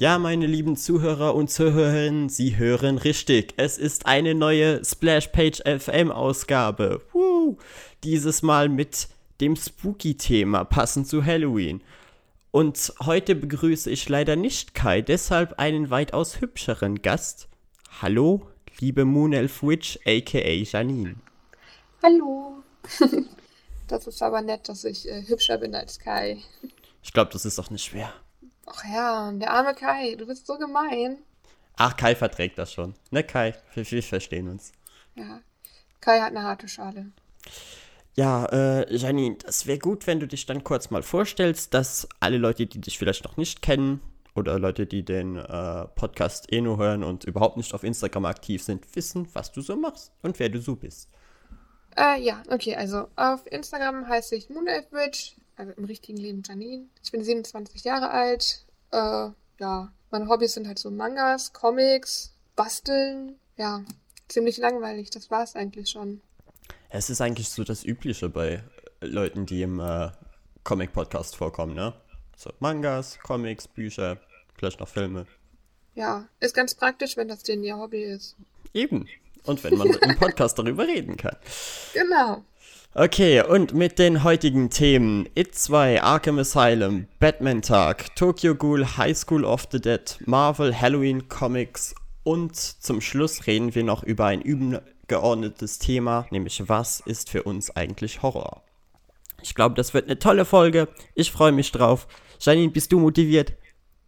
Ja, meine lieben Zuhörer und Zuhörerinnen, Sie hören richtig. Es ist eine neue Splashpage FM Ausgabe. Woo! Dieses Mal mit dem Spooky-Thema, passend zu Halloween. Und heute begrüße ich leider nicht Kai, deshalb einen weitaus hübscheren Gast. Hallo, liebe Moonelf Witch, aka Janine. Hallo. das ist aber nett, dass ich äh, hübscher bin als Kai. Ich glaube, das ist doch nicht schwer. Ach ja, der arme Kai, du bist so gemein. Ach, Kai verträgt das schon. Ne, Kai? Wir, wir verstehen uns. Ja, Kai hat eine harte Schale. Ja, äh, Janine, das wäre gut, wenn du dich dann kurz mal vorstellst, dass alle Leute, die dich vielleicht noch nicht kennen oder Leute, die den äh, Podcast eh nur hören und überhaupt nicht auf Instagram aktiv sind, wissen, was du so machst und wer du so bist. Äh, ja, okay, also auf Instagram heiße ich Moonelfbridge, also im richtigen Leben Janine. Ich bin 27 Jahre alt. Äh, ja, meine Hobbys sind halt so Mangas, Comics, Basteln. Ja, ziemlich langweilig, das war es eigentlich schon. Es ist eigentlich so das Übliche bei Leuten, die im äh, Comic-Podcast vorkommen, ne? So Mangas, Comics, Bücher, vielleicht noch Filme. Ja, ist ganz praktisch, wenn das denn ihr Hobby ist. Eben. Und wenn man im Podcast darüber reden kann. Genau. Okay, und mit den heutigen Themen It 2, Arkham Asylum, Batman Tag, Tokyo Ghoul, High School of the Dead, Marvel, Halloween Comics und zum Schluss reden wir noch über ein übergeordnetes Thema, nämlich was ist für uns eigentlich Horror? Ich glaube, das wird eine tolle Folge. Ich freue mich drauf. Janine, bist du motiviert?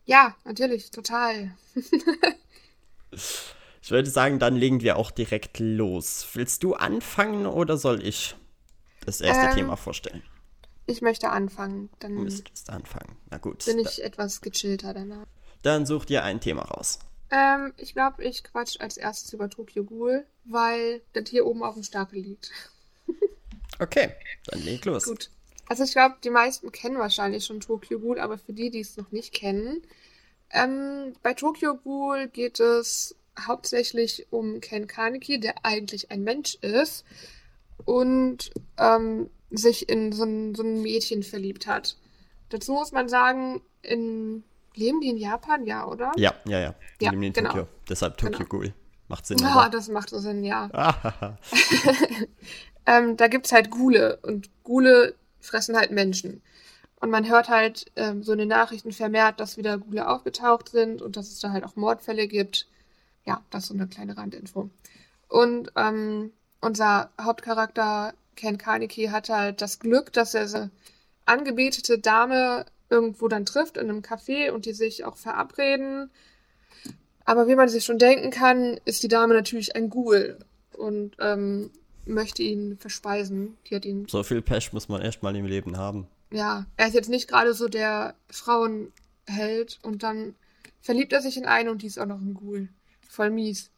Ja, natürlich, total. ich würde sagen, dann legen wir auch direkt los. Willst du anfangen oder soll ich das erste ähm, Thema vorstellen? Ich möchte anfangen. Dann du müsstest anfangen. Na gut. Bin ich etwas gechillter danach. Dann such dir ein Thema raus. Ähm, ich glaube, ich quatsch als erstes über Tokyo Ghoul, weil das hier oben auf dem Stapel liegt. okay, dann leg los. Gut. Also ich glaube, die meisten kennen wahrscheinlich schon Tokyo Ghoul, aber für die, die es noch nicht kennen, ähm, bei Tokyo Ghoul geht es hauptsächlich um Ken Kaneki, der eigentlich ein Mensch ist und ähm, sich in so ein, so ein Mädchen verliebt hat. Dazu muss man sagen, in leben die in Japan, ja, oder? Ja, ja, ja. Die ja, leben in genau. Tokio. Deshalb Tokyo genau. Ghoul. Macht Sinn. Ja, das macht so Sinn, ja. ähm, da gibt es halt Gule und Gule fressen halt Menschen. Und man hört halt ähm, so in den Nachrichten vermehrt, dass wieder Gule aufgetaucht sind und dass es da halt auch Mordfälle gibt. Ja, das ist so eine kleine Randinfo. Und ähm, unser Hauptcharakter Ken Kaneki hat halt das Glück, dass er so angebetete Dame irgendwo dann trifft in einem Café und die sich auch verabreden. Aber wie man sich schon denken kann, ist die Dame natürlich ein Ghoul und ähm, möchte ihn verspeisen. Die hat ihn. So viel Pech muss man erst mal im Leben haben. Ja, er ist jetzt nicht gerade so der Frauenheld und dann verliebt er sich in eine und die ist auch noch ein Ghoul. Voll mies.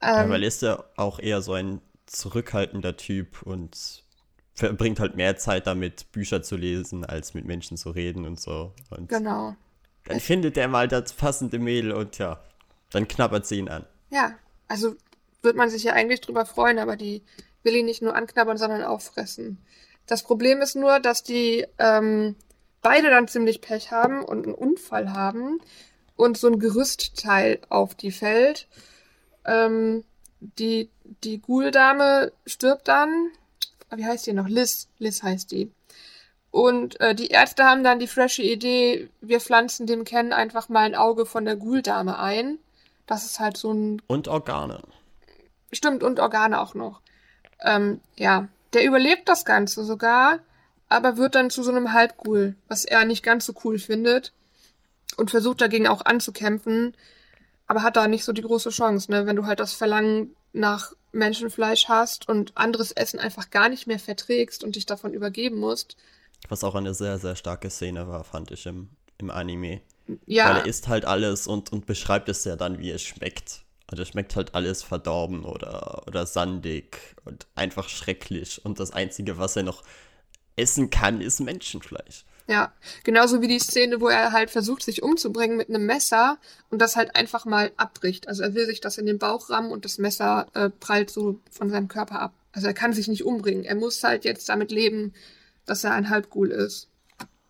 Ähm, ja, weil er ist ja auch eher so ein zurückhaltender Typ und verbringt halt mehr Zeit damit, Bücher zu lesen, als mit Menschen zu reden und so. Und genau. Dann ich findet er mal das passende Mädel und ja, dann knabbert sie ihn an. Ja, also wird man sich ja eigentlich drüber freuen, aber die will ihn nicht nur anknabbern, sondern auffressen. Das Problem ist nur, dass die ähm, beide dann ziemlich Pech haben und einen Unfall haben und so ein Gerüstteil auf die fällt. Ähm, die die Ghoul-Dame stirbt dann. Wie heißt die noch? Liz. Liz heißt die. Und äh, die Ärzte haben dann die frische Idee, wir pflanzen dem Ken einfach mal ein Auge von der Ghoul-Dame ein. Das ist halt so ein. Und Organe. Stimmt, und Organe auch noch. Ähm, ja. Der überlebt das Ganze sogar, aber wird dann zu so einem Halbghoul, was er nicht ganz so cool findet. Und versucht dagegen auch anzukämpfen, aber hat da nicht so die große Chance, ne? Wenn du halt das Verlangen nach Menschenfleisch hast und anderes Essen einfach gar nicht mehr verträgst und dich davon übergeben musst. Was auch eine sehr, sehr starke Szene war, fand ich im, im Anime. Ja. Weil er isst halt alles und, und beschreibt es ja dann, wie es schmeckt. Also es schmeckt halt alles verdorben oder, oder sandig und einfach schrecklich. Und das Einzige, was er noch essen kann, ist Menschenfleisch. Ja, genauso wie die Szene, wo er halt versucht, sich umzubringen mit einem Messer und das halt einfach mal abbricht. Also er will sich das in den Bauch rammen und das Messer äh, prallt so von seinem Körper ab. Also er kann sich nicht umbringen. Er muss halt jetzt damit leben, dass er ein Halbghoul ist.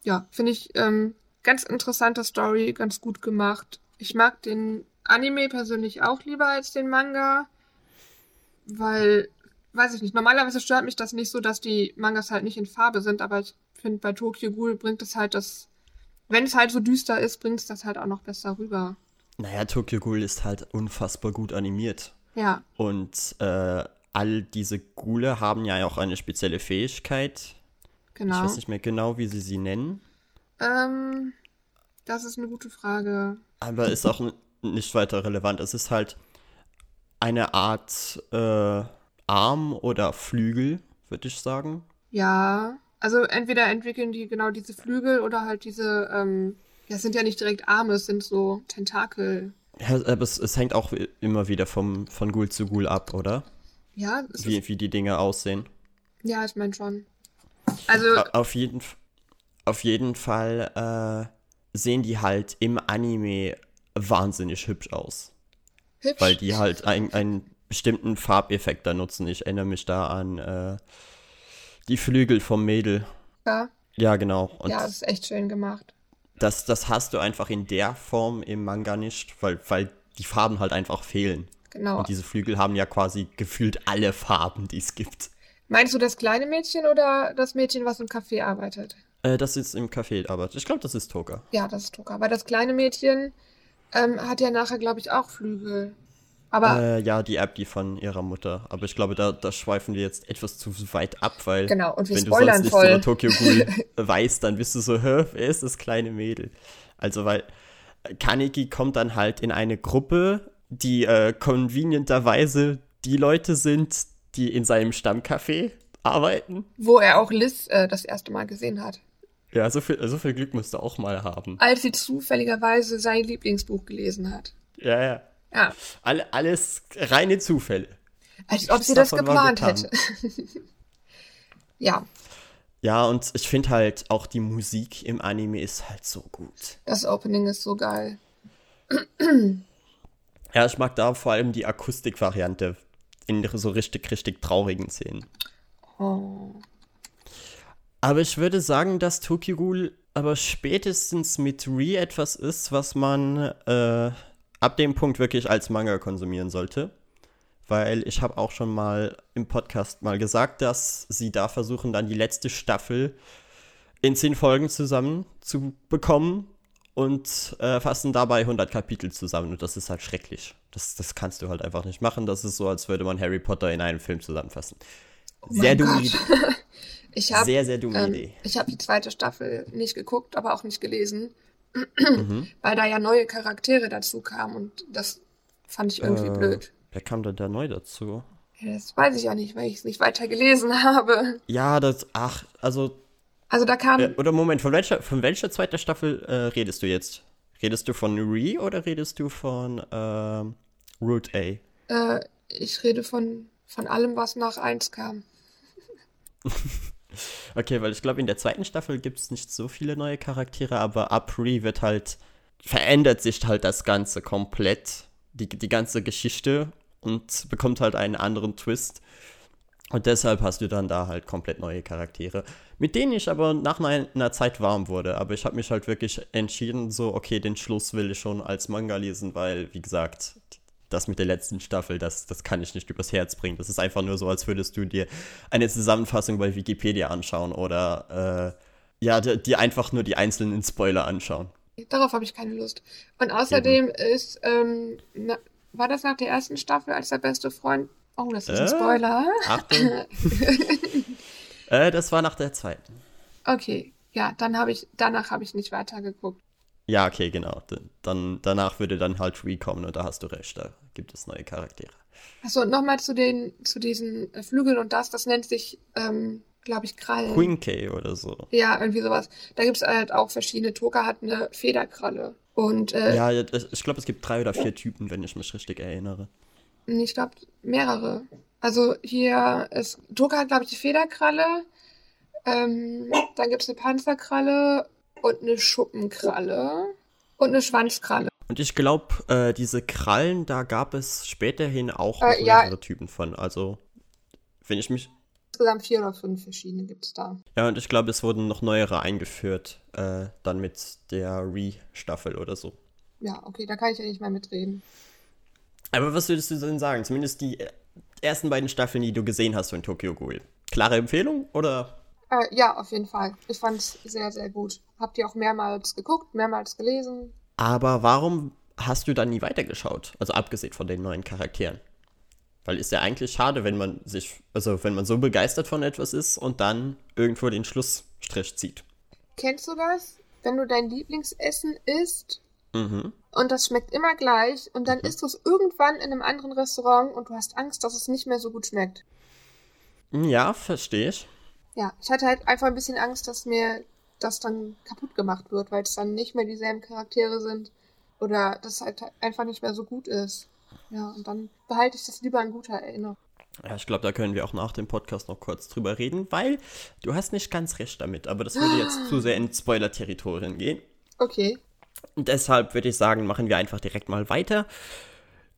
Ja, finde ich ähm, ganz interessante Story, ganz gut gemacht. Ich mag den Anime persönlich auch lieber als den Manga, weil, weiß ich nicht, normalerweise stört mich das nicht so, dass die Mangas halt nicht in Farbe sind, aber ich finde, bei Tokyo Ghoul bringt es halt das, wenn es halt so düster ist, bringt es das halt auch noch besser rüber. Naja, Tokyo Ghoul ist halt unfassbar gut animiert. Ja. Und äh, all diese Ghule haben ja auch eine spezielle Fähigkeit. Genau. Ich weiß nicht mehr genau, wie sie sie nennen. Ähm, das ist eine gute Frage. Aber ist auch nicht weiter relevant. Es ist halt eine Art äh, Arm oder Flügel, würde ich sagen. Ja, also entweder entwickeln die genau diese Flügel oder halt diese, ähm, ja, es sind ja nicht direkt Arme, es sind so Tentakel. Ja, aber es, es hängt auch immer wieder vom, von Ghoul zu Ghoul ab, oder? Ja, es Wie, ist, wie die Dinge aussehen. ja, ich meine schon. Also, Au- Auf jeden, auf jeden Fall äh, sehen die halt im Anime wahnsinnig hübsch aus. hübsch. Weil die halt ein, einen bestimmten Farbeffekt da nutzen. Ich erinnere mich da an äh, die Flügel vom Mädel. ja, Ja, genau. Und ja, das ist echt schön gemacht. das, das hast du einfach in der Form im Manga nicht, weil, weil die Farben halt einfach fehlen. Genau. Und diese Flügel haben ja quasi gefühlt alle Farben, die es gibt. Meinst du das kleine Mädchen oder das Mädchen, was im Café arbeitet? Äh, das ist im Café, aber ich glaube, das ist Toga. Ja, das ist Toka. Weil das kleine Mädchen ähm, hat ja nachher, glaube ich, auch Flügel. Aber Äh, ja, die App, die von ihrer Mutter. Aber ich glaube, da, da schweifen wir jetzt etwas zu weit ab, weil Genau, und wir wenn du sonst nichts voll. über Tokyo Ghoul weißt, dann bist du so, hä, wer ist das kleine Mädel? Also, weil Kaneki kommt dann halt in eine Gruppe, die äh, convenienterweise die Leute sind, die in seinem Stammcafé arbeiten. wo er auch Liz äh, das erste Mal gesehen hat. Ja, so viel, so viel Glück musst du auch mal haben. Als sie zufälligerweise sein Lieblingsbuch gelesen hat. Ja, ja. Ja, Alle, alles reine Zufälle. als ob sie das geplant hätte. ja, Ja, und ich finde halt auch die Musik im Anime ist halt so gut. das Opening ist so geil. Ja, ich mag da vor allem die Akustikvariante in so richtig, richtig traurigen Szenen. Oh. Aber ich würde sagen, dass Tokyo Ghoul aber spätestens mit Re etwas ist, was man äh, ab dem Punkt wirklich als Manga konsumieren sollte. Weil ich habe auch schon mal im Podcast mal gesagt, dass sie da versuchen, dann die letzte Staffel in zehn Folgen zusammen zu bekommen und äh, fassen dabei 100 Kapitel zusammen. Und das ist halt schrecklich. Das, das kannst du halt einfach nicht machen. Das ist so, als würde man Harry Potter in einem Film zusammenfassen. Sehr mein dumme. Idee. Ich habe Sehr, sehr dumme ähm, Idee. ich habe die zweite Staffel nicht geguckt, aber auch nicht gelesen, Mhm. weil da ja neue Charaktere dazu kamen und das fand ich irgendwie Äh, blöd. Wer kam denn da neu dazu? Ja, das weiß ich ja nicht, weil ich es nicht weiter gelesen habe. Ja, das, ach, also, Also da kam, äh, oder Moment, von welcher, von welcher zweiter Staffel äh, redest du jetzt? Redest du von Re oder redest du von ähm, Root A? äh, ich rede von, von allem, was nach eins kam. Okay, weil ich glaube, in der zweiten Staffel gibt es nicht so viele neue Charaktere, aber ab Re wird halt, verändert sich halt das Ganze komplett, die, die ganze Geschichte und bekommt halt einen anderen Twist. Und deshalb hast du dann da halt komplett neue Charaktere, mit denen ich aber nach einer Zeit warm wurde. Aber ich habe mich halt wirklich entschieden, so, okay, den Schluss will ich schon als Manga lesen, weil, wie gesagt, das mit der letzten Staffel, das, das kann ich nicht übers Herz bringen. Das ist einfach nur so, als würdest du dir eine Zusammenfassung bei Wikipedia anschauen oder äh, ja, dir einfach nur die einzelnen Spoiler anschauen. Darauf habe ich keine Lust. Und außerdem ist, ähm, na, war das nach der ersten Staffel als der beste Freund? Oh, das ist ein Äh? Spoiler. Achtung. äh, das war nach der zweiten. Okay, ja, dann habe ich, danach habe ich nicht weitergeguckt. Ja, okay, genau. Dann, danach würde dann halt Re kommen und da hast du recht, da gibt es neue Charaktere. Achso, und nochmal zu den, zu diesen äh, Flügeln und das, das nennt sich, ähm, glaube ich, Krallen. Quinke oder so. Ja, irgendwie sowas. Da gibt es halt auch verschiedene. Toka hat eine Federkralle. Und äh, Ja, ich glaube, es gibt drei oder vier Typen, wenn ich mich richtig erinnere. ich glaube, mehrere. Also hier ist, Toka hat, glaube ich, die Federkralle. Ähm, dann gibt es eine Panzerkralle und eine Schuppenkralle und eine Schwanzkralle. Und ich glaube, äh, diese Krallen, da gab es späterhin auch Äh, ja. mehrere Typen von. Also, wenn ich mich. insgesamt vier oder fünf verschiedene gibt es da. Ja, und ich glaube, es wurden noch neuere eingeführt, äh, dann mit der Re-Staffel oder so. Ja, okay, da kann ich ja nicht mehr mitreden. Aber was würdest du denn sagen? Zumindest die ersten beiden Staffeln, die du gesehen hast von Tokyo Ghoul. Klare Empfehlung oder? Äh, ja, auf jeden Fall. Ich fand es sehr, sehr gut. Habt ihr auch mehrmals geguckt, mehrmals gelesen? Aber warum hast du dann nie weitergeschaut? Also abgesehen von den neuen Charakteren. Weil ist ja eigentlich schade, wenn man sich, also wenn man so begeistert von etwas ist und dann irgendwo den Schlussstrich zieht. Kennst du das? Wenn du dein Lieblingsessen isst Mhm. und das schmeckt immer gleich und dann Mhm. isst du es irgendwann in einem anderen Restaurant und du hast Angst, dass es nicht mehr so gut schmeckt. Ja, verstehe ich. Ja, ich hatte halt einfach ein bisschen Angst, dass mir das dann kaputt gemacht wird, weil es dann nicht mehr dieselben Charaktere sind oder das halt einfach nicht mehr so gut ist. Ja, und dann behalte ich das lieber in guter Erinnerung. Ja, ich glaube, da können wir auch nach dem Podcast noch kurz drüber reden, weil du hast nicht ganz recht damit, aber das würde jetzt zu sehr in Spoiler-Territorien gehen. Okay. Und deshalb würde ich sagen, machen wir einfach direkt mal weiter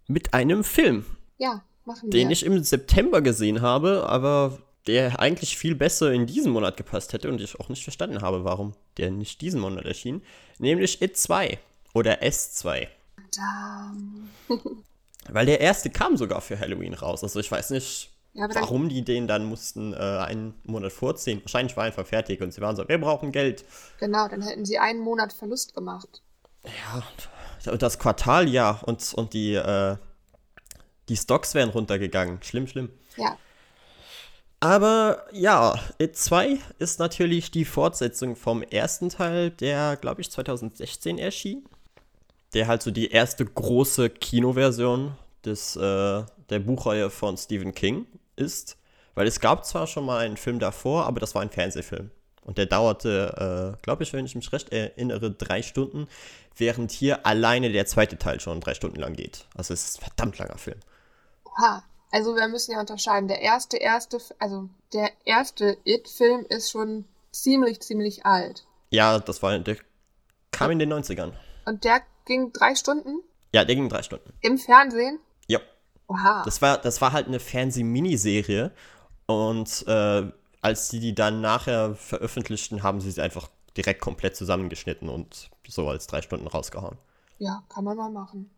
mit einem Film, Ja, machen wir. den ich im September gesehen habe, aber der eigentlich viel besser in diesen Monat gepasst hätte und ich auch nicht verstanden habe, warum der nicht diesen Monat erschien, nämlich It 2 oder S2. Da, Weil der erste kam sogar für Halloween raus. Also ich weiß nicht, ja, warum die den dann mussten äh, einen Monat vorziehen. Wahrscheinlich war er einfach fertig und sie waren so, wir brauchen Geld. genau, dann hätten sie einen Monat Verlust gemacht. Ja, und das Quartal, ja, und, und die, äh, die Stocks wären runtergegangen. Schlimm, schlimm. Ja, Aber ja, It 2 ist natürlich die Fortsetzung vom ersten Teil, der, glaube ich, 2016 erschien. Der halt so die erste große Kinoversion des, äh, der Buchreihe von Stephen King ist. Weil es gab zwar schon mal einen Film davor, aber das war ein Fernsehfilm. Und der dauerte, äh, glaube ich, wenn ich mich recht erinnere, drei Stunden, während hier alleine der zweite Teil schon drei Stunden lang geht. Also es ist ein verdammt langer Film. oha. Also wir müssen ja unterscheiden. Der erste, erste, also der erste It-Film ist schon ziemlich, ziemlich alt. Ja, das war, der kam in den 90ern. Und der ging drei Stunden Ja, der ging drei Stunden. im Fernsehen. Ja. Oha. Das war, das war halt eine Fernseh-Miniserie. Und äh, als die die dann nachher veröffentlichten, haben sie sie einfach direkt komplett zusammengeschnitten und so als drei Stunden rausgehauen. ja, kann man mal machen.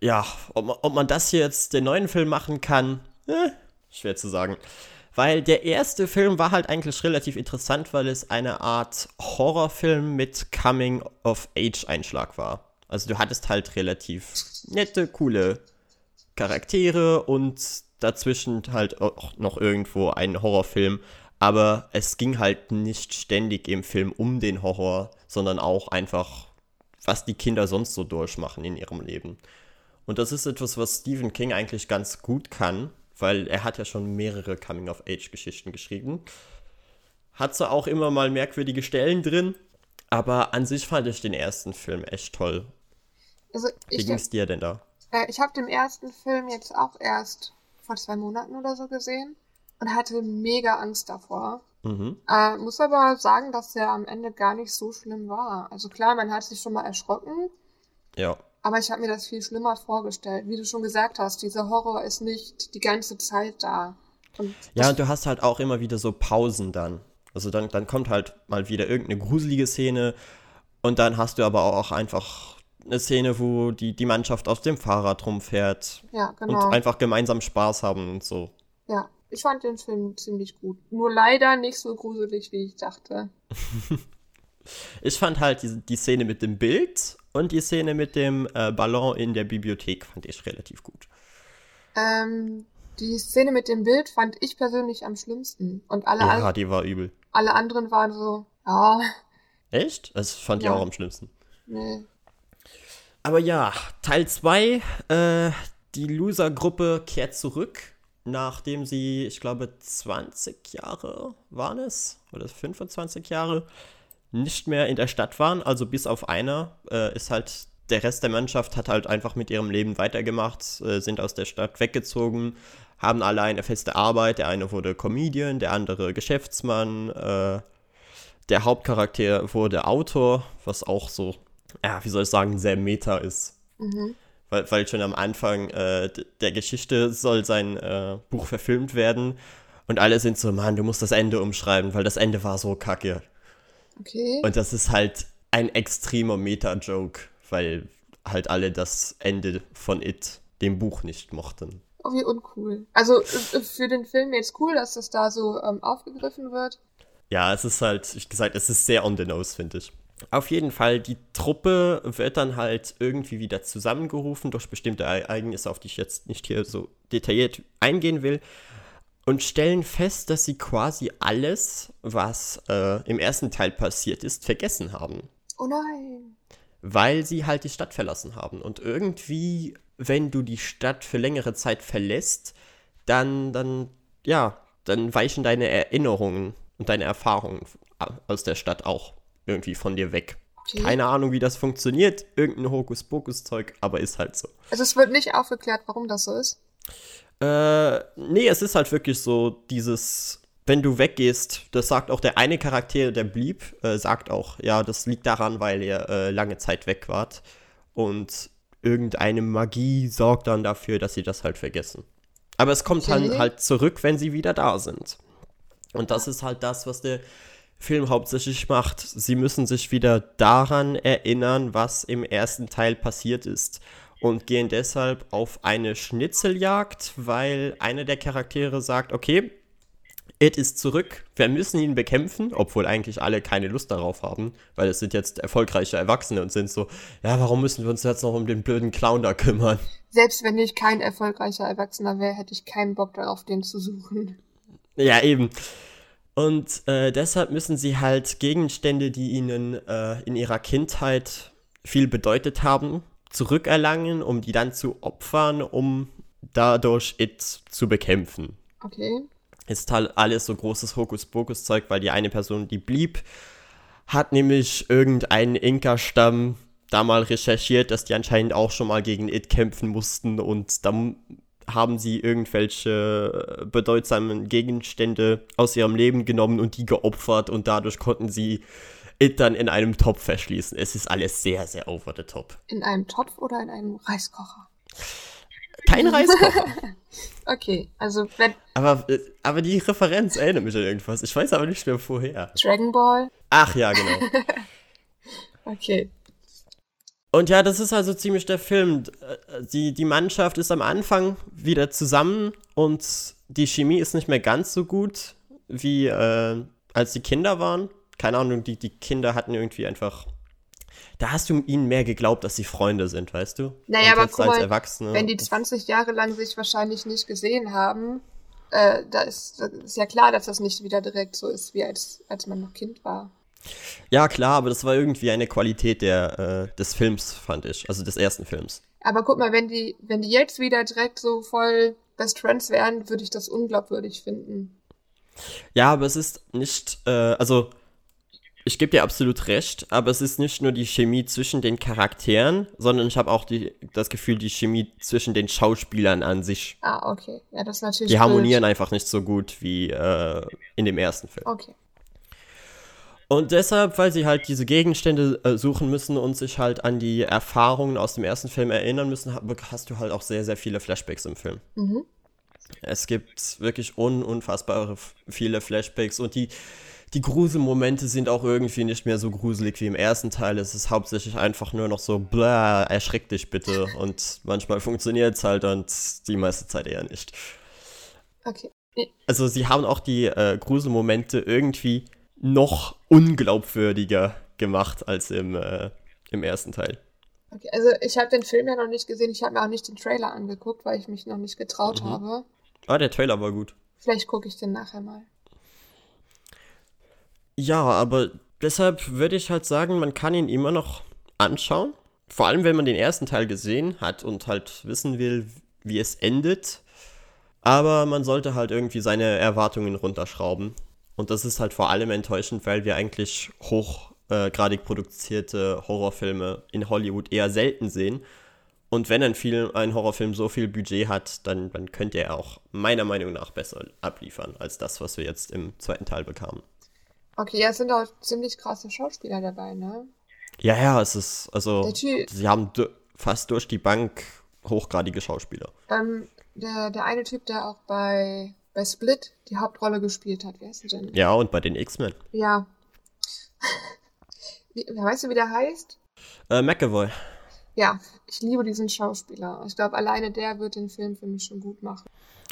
Ja, ob, man- ob man das hier jetzt den neuen Film machen kann, eh, schwer zu sagen. Weil der erste Film war halt eigentlich relativ interessant, weil es eine Art Horrorfilm mit Coming-of-Age-Einschlag war. Also du hattest halt relativ nette, coole Charaktere und dazwischen halt auch noch irgendwo einen Horrorfilm. Aber es ging halt nicht ständig im Film um den Horror, sondern auch einfach, was die Kinder sonst so durchmachen in ihrem Leben. Und das ist etwas, was Stephen King eigentlich ganz gut kann, weil er hat ja schon mehrere Coming-of-Age-Geschichten geschrieben. Hat zwar auch immer mal merkwürdige Stellen drin, aber an sich fand ich den ersten Film echt toll. Also Wie ging es dir denn da? äh, ich habe den ersten Film jetzt auch erst vor zwei Monaten oder so gesehen und hatte mega Angst davor. Mhm. Äh, muss aber sagen, dass er am Ende gar nicht so schlimm war. Also klar, man hat sich schon mal erschrocken, Ja. Aber ich habe mir das viel schlimmer vorgestellt. Wie du schon gesagt hast, dieser Horror ist nicht die ganze Zeit da. Und Ja, und du hast halt auch immer wieder so Pausen dann. Also dann, dann kommt halt mal wieder irgendeine gruselige Szene und dann hast du aber auch einfach eine Szene, wo die, die Mannschaft auf dem Fahrrad rumfährt ja, und genau. einfach gemeinsam Spaß haben und so. Ja, ich fand den Film ziemlich gut. Nur leider nicht so gruselig, wie ich dachte. Ich fand halt die, die Szene mit dem Bild und die Szene mit dem äh, Ballon in der Bibliothek fand ich relativ gut. Ähm, die Szene mit dem Bild fand ich persönlich am schlimmsten. Und alle, Ja, die war übel. alle anderen waren so, ja, Echt? Das fand ich Ja. auch am schlimmsten. nee. Aber ja, Teil 2, äh, die Loser-Gruppe kehrt zurück, nachdem sie, ich glaube, 20 Jahre waren es, oder 25 Jahre, nicht mehr in der Stadt waren. Also bis auf einer äh, ist halt, der Rest der Mannschaft hat halt einfach mit ihrem Leben weitergemacht, äh, sind aus der Stadt weggezogen, haben alle eine feste Arbeit. Der eine wurde Comedian, der andere Geschäftsmann, äh, der Hauptcharakter wurde Autor, was auch so, ja, wie soll ich sagen, sehr meta ist. Mhm. Weil, weil schon am Anfang äh, der Geschichte soll sein äh, Buch verfilmt werden Und alle sind so, Mann, du musst das Ende umschreiben, weil das Ende war so kacke. Okay. Und das ist halt ein extremer Meta-Joke, weil halt alle das Ende von It, dem Buch, nicht mochten. Oh, wie uncool. Also äh, für den Film jetzt cool, dass das da so ähm, aufgegriffen wird. Ja, es ist halt, ich gesagt, es ist sehr on the nose, finde ich. Auf jeden Fall, die Truppe wird dann halt irgendwie wieder zusammengerufen durch bestimmte Ereignisse, auf die ich jetzt nicht hier so detailliert eingehen will. Und stellen fest, dass sie quasi alles, was äh, im ersten Teil passiert ist, vergessen haben. Oh nein. Weil sie halt die Stadt verlassen haben. Und irgendwie, wenn du die Stadt für längere Zeit verlässt, dann, dann, ja, dann weichen deine Erinnerungen und deine Erfahrungen aus der Stadt auch irgendwie von dir weg. Okay. Keine Ahnung, wie das funktioniert. Irgendein Hokuspokus-Zeug, aber ist halt so. Also es wird nicht aufgeklärt, warum das so ist? Äh, nee, es ist halt wirklich so dieses, wenn du weggehst, das sagt auch der eine Charakter, der blieb, äh, sagt auch, ja, das liegt daran, weil ihr äh, lange Zeit weg wart. Und irgendeine Magie sorgt dann dafür, dass sie das halt vergessen. Aber es kommt dann halt zurück, wenn sie wieder da sind. Und das ist halt das, was der Film hauptsächlich macht. Sie müssen sich wieder daran erinnern, was im ersten Teil passiert ist. Und gehen deshalb auf eine Schnitzeljagd, weil einer der Charaktere sagt, okay, Ed ist zurück, wir müssen ihn bekämpfen, obwohl eigentlich alle keine Lust darauf haben, weil es sind jetzt erfolgreiche Erwachsene und sind so, ja, warum müssen wir uns jetzt noch um den blöden Clown da kümmern? Selbst wenn ich kein erfolgreicher Erwachsener wäre, hätte ich keinen Bock darauf, den zu suchen. Ja, eben. Und äh, deshalb müssen sie halt Gegenstände, die ihnen äh, in ihrer Kindheit viel bedeutet haben, zurückerlangen, um die dann zu opfern, um dadurch It zu bekämpfen. Okay. Ist halt alles so großes Hokuspokus-Zeug, weil die eine Person, die blieb, hat nämlich irgendeinen Inka-Stamm da mal recherchiert, dass die anscheinend auch schon mal gegen It kämpfen mussten und dann haben sie irgendwelche bedeutsamen Gegenstände aus ihrem Leben genommen und die geopfert und dadurch konnten sie dann in einem Topf verschließen. Es ist alles sehr, sehr over the top. In einem Topf oder in einem Reiskocher? Kein Reiskocher. okay, also wenn. Aber, äh, aber die Referenz erinnert mich an irgendwas. Ich weiß aber nicht mehr vorher. Dragon Ball? Ach ja, genau. okay. Und ja, das ist also ziemlich der Film. Die, die Mannschaft ist am Anfang wieder zusammen und die Chemie ist nicht mehr ganz so gut, wie äh, als die Kinder waren. Keine Ahnung, die, die Kinder hatten irgendwie einfach. Da hast du ihnen mehr geglaubt, dass sie Freunde sind, weißt du? Naja, aber guck mal, Erwachsene, wenn die 20 Jahre lang sich wahrscheinlich nicht gesehen haben, äh, da ist, ist ja klar, dass das nicht wieder direkt so ist, wie als, als man noch Kind war. Ja, klar, aber das war irgendwie eine Qualität der, äh, des Films, fand ich. Also des ersten Films. Aber guck mal, wenn die, wenn die jetzt wieder direkt so voll Best Friends wären, würde ich das unglaubwürdig finden. Ja, aber es ist nicht, äh, also ich gebe dir absolut recht, aber es ist nicht nur die Chemie zwischen den Charakteren, sondern ich habe auch die, das Gefühl, die Chemie zwischen den Schauspielern an sich. Ah, okay. Ja, das ist natürlich. Die harmonieren blöd. einfach nicht so gut wie äh, in dem ersten Film. Okay. Und deshalb, weil sie halt diese Gegenstände äh, suchen müssen und sich halt an die Erfahrungen aus dem ersten Film erinnern müssen, hast du halt auch sehr, sehr viele Flashbacks im Film. Mhm. Es gibt wirklich un unfassbare viele Flashbacks und die, die Gruselmomente sind auch irgendwie nicht mehr so gruselig wie im ersten Teil. Es ist hauptsächlich einfach nur noch so, bla, erschreck dich bitte. Und manchmal funktioniert es halt und die meiste Zeit eher nicht. Okay. Also sie haben auch die äh, Gruselmomente irgendwie noch unglaubwürdiger gemacht als im, äh, im ersten Teil. Okay, also ich habe den Film ja noch nicht gesehen, ich habe mir auch nicht den Trailer angeguckt, weil ich mich noch nicht getraut mhm. habe. Ah, der Trailer war gut. Vielleicht gucke ich den nachher mal. Ja, aber deshalb würde ich halt sagen, man kann ihn immer noch anschauen. Vor allem, wenn man den ersten Teil gesehen hat und halt wissen will, wie es endet. Aber man sollte halt irgendwie seine Erwartungen runterschrauben. Und das ist halt vor allem enttäuschend, weil wir eigentlich hochgradig äh, produzierte Horrorfilme in Hollywood eher selten sehen. Und wenn ein, Film, ein Horrorfilm so viel Budget hat, dann, dann könnte er auch meiner Meinung nach besser abliefern als das, was wir jetzt im zweiten Teil bekamen. Okay, ja, es sind auch ziemlich krasse Schauspieler dabei, ne? Ja, ja, es ist, also, sie haben fast durch die Bank hochgradige Schauspieler. Ähm, der, der eine Typ, der auch bei bei Split die Hauptrolle gespielt hat. Wer ist denn? Ja, und bei den X-Men. Ja. Wie, weißt du, wie der heißt? Äh, McAvoy. Ja, ich liebe diesen Schauspieler. Ich glaube, alleine der wird den Film für mich schon gut machen.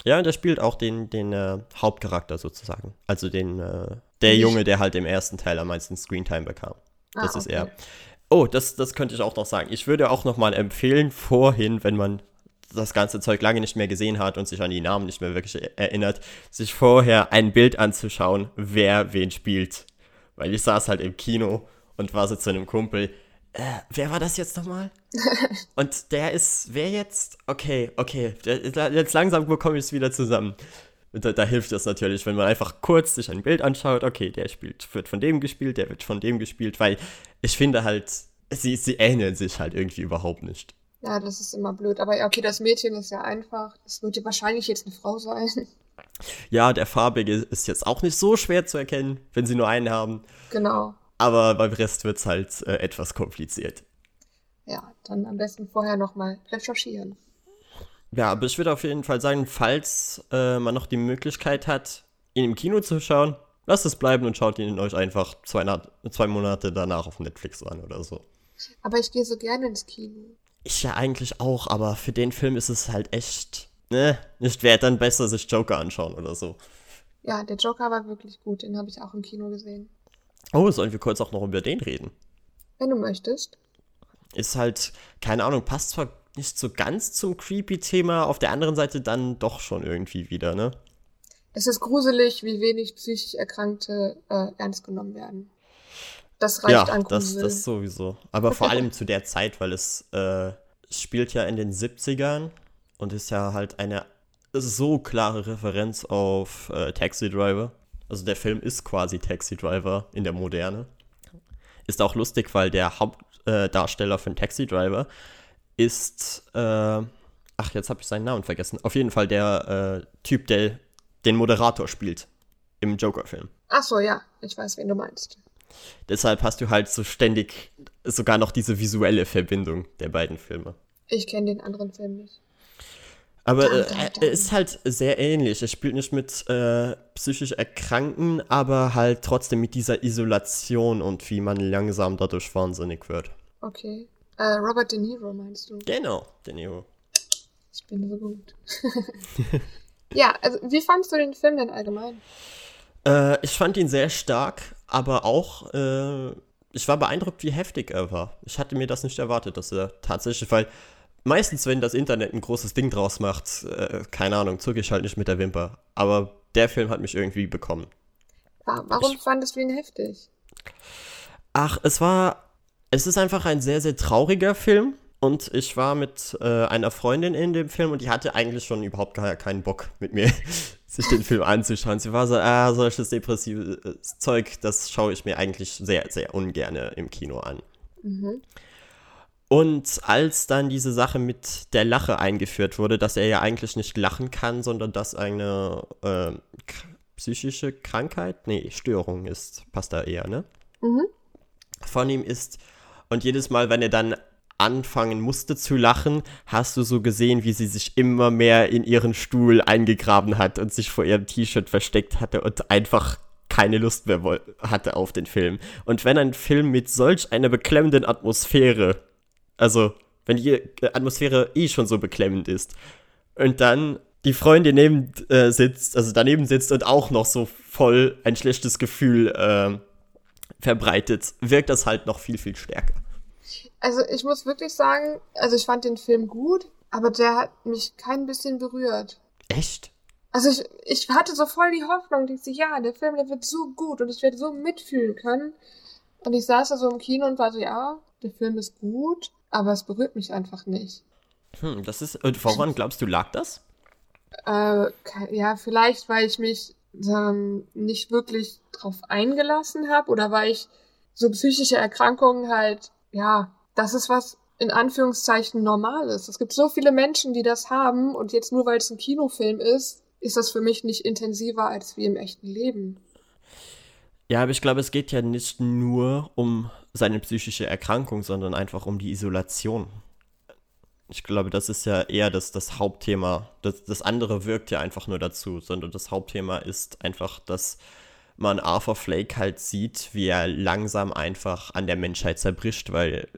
Ja, und der spielt auch den, den äh, Hauptcharakter sozusagen. Also den, äh, der Junge, der halt im ersten Teil am meisten Screentime bekam. Das Ah, ist okay. er. Oh, das, das könnte ich auch noch sagen. Ich würde auch noch mal empfehlen, vorhin, wenn man das ganze Zeug lange nicht mehr gesehen hat und sich an die Namen nicht mehr wirklich e- erinnert, sich vorher ein Bild anzuschauen, wer wen spielt. Weil ich saß halt im Kino und war so zu einem Kumpel. Äh, wer war das jetzt nochmal? und der ist, wer jetzt? Okay, okay, jetzt langsam bekomme ich es wieder zusammen. Und da, da hilft es natürlich, wenn man einfach kurz sich ein Bild anschaut, okay, der spielt, wird von dem gespielt, der wird von dem gespielt, weil ich finde halt, sie, sie ähneln sich halt irgendwie überhaupt nicht. Ja, das ist immer blöd. Aber okay, das Mädchen ist ja einfach. Das wird ja wahrscheinlich jetzt eine Frau sein. Ja, der farbige ist jetzt auch nicht so schwer zu erkennen, wenn sie nur einen haben, genau. aber beim Rest wird es halt äh, etwas kompliziert. Ja, dann am besten vorher nochmal recherchieren. Ja, aber ich würde auf jeden Fall sagen, falls äh, man noch die Möglichkeit hat, ihn im Kino zu schauen, lasst es bleiben und schaut ihn euch einfach zwei, zwei Monate danach auf Netflix an oder so. Aber ich gehe so gerne ins Kino. Ich ja eigentlich auch, aber für den Film ist es halt echt, ne, nicht wert, dann besser sich Joker anschauen oder so. Ja, der Joker war wirklich gut. Den habe ich auch im Kino gesehen. Oh, sollen wir kurz auch noch über den reden? Wenn du möchtest. Ist halt, keine Ahnung, passt zwar nicht so ganz zum Creepy-Thema, auf der anderen Seite dann doch schon irgendwie wieder, ne? Es ist gruselig, wie wenig psychisch Erkrankte äh, ernst genommen werden. Das reicht ja, an das, Grusel. das sowieso. Aber vor allem zu der Zeit, weil es äh, spielt ja in den 70ern und ist ja halt eine so klare Referenz auf äh, Taxi Driver. Also der Film ist quasi Taxi Driver in der Moderne. Ist auch lustig, weil der Hauptdarsteller äh, von Taxi Driver ist, äh, ach, jetzt habe ich seinen Namen vergessen. Auf jeden Fall der äh, Typ, der den Moderator spielt im Joker-Film. Ach so, ja, ich weiß, wen du meinst. Deshalb hast du halt so ständig sogar noch diese visuelle Verbindung der beiden Filme. Ich kenne den anderen Film nicht. Aber äh, er- er ist halt sehr ähnlich. Er spielt nicht mit äh, psychisch Erkrankten, aber halt trotzdem mit dieser Isolation und wie man langsam dadurch wahnsinnig wird. Okay. Äh, Robert De Niro meinst du? Genau, De Niro. Ich bin so gut. ja, also wie fandst du den Film denn allgemein? Äh, ich fand ihn sehr stark, aber auch, äh, ich war beeindruckt, wie heftig er war. Ich hatte mir das nicht erwartet, dass er tatsächlich, weil meistens, wenn das Internet ein großes Ding draus macht, äh, keine Ahnung, zucke ich halt nicht mit der Wimper. Aber der Film hat mich irgendwie bekommen. Wa- Warum Ich- fandest du ihn heftig? Ach, es war, es ist einfach ein sehr, sehr trauriger Film. Und ich war mit äh, einer Freundin in dem Film und die hatte eigentlich schon überhaupt gar keinen Bock mit mir, sich den Film anzuschauen. Sie war so, ah, solches depressives Zeug, das schaue ich mir eigentlich sehr, sehr ungerne im Kino an. Mhm. Und als dann diese Sache mit der Lache eingeführt wurde, dass er ja eigentlich nicht lachen kann, sondern dass eine äh, psychische Krankheit, nee, Störung ist, passt da eher, ne? Mhm. Von ihm ist. Und jedes Mal, wenn er dann anfangen musste zu lachen, hast du so gesehen, wie sie sich immer mehr in ihren Stuhl eingegraben hat und sich vor ihrem T-Shirt versteckt hatte und einfach keine Lust mehr hatte auf den Film. Und wenn ein Film mit solch einer beklemmenden Atmosphäre, also wenn die äh, Atmosphäre eh schon so beklemmend ist, und dann die Freundin neben äh, sitzt, also daneben sitzt und auch noch so voll ein schlechtes Gefühl ähm, verbreitet, wirkt das halt noch viel, viel stärker. Also ich muss wirklich sagen, also ich fand den Film gut, aber der hat mich kein bisschen berührt. Echt? Also ich, ich hatte so voll die Hoffnung, ich, ja, der Film, der wird so gut und ich werde so mitfühlen können. Und ich saß da so im Kino und war so, ja, der Film ist gut, aber es berührt mich einfach nicht. Hm, das ist. Und woran glaubst du, lag das? Äh, ja, vielleicht, weil ich mich ähm, nicht wirklich drauf eingelassen habe oder weil ich so psychische Erkrankungen halt, ja, das ist was in Anführungszeichen normal ist. Es gibt so viele Menschen, die das haben und jetzt nur weil es ein Kinofilm ist, ist das für mich nicht intensiver als wie im echten Leben. Ja, aber ich glaube, es geht ja nicht nur um seine psychische Erkrankung, sondern einfach um die Isolation. Ich glaube, das ist ja eher das, das Hauptthema. Das, das andere wirkt ja einfach nur dazu, sondern das Hauptthema ist einfach, dass man Arthur Flake halt sieht, wie er langsam einfach an der Menschheit zerbricht, weil.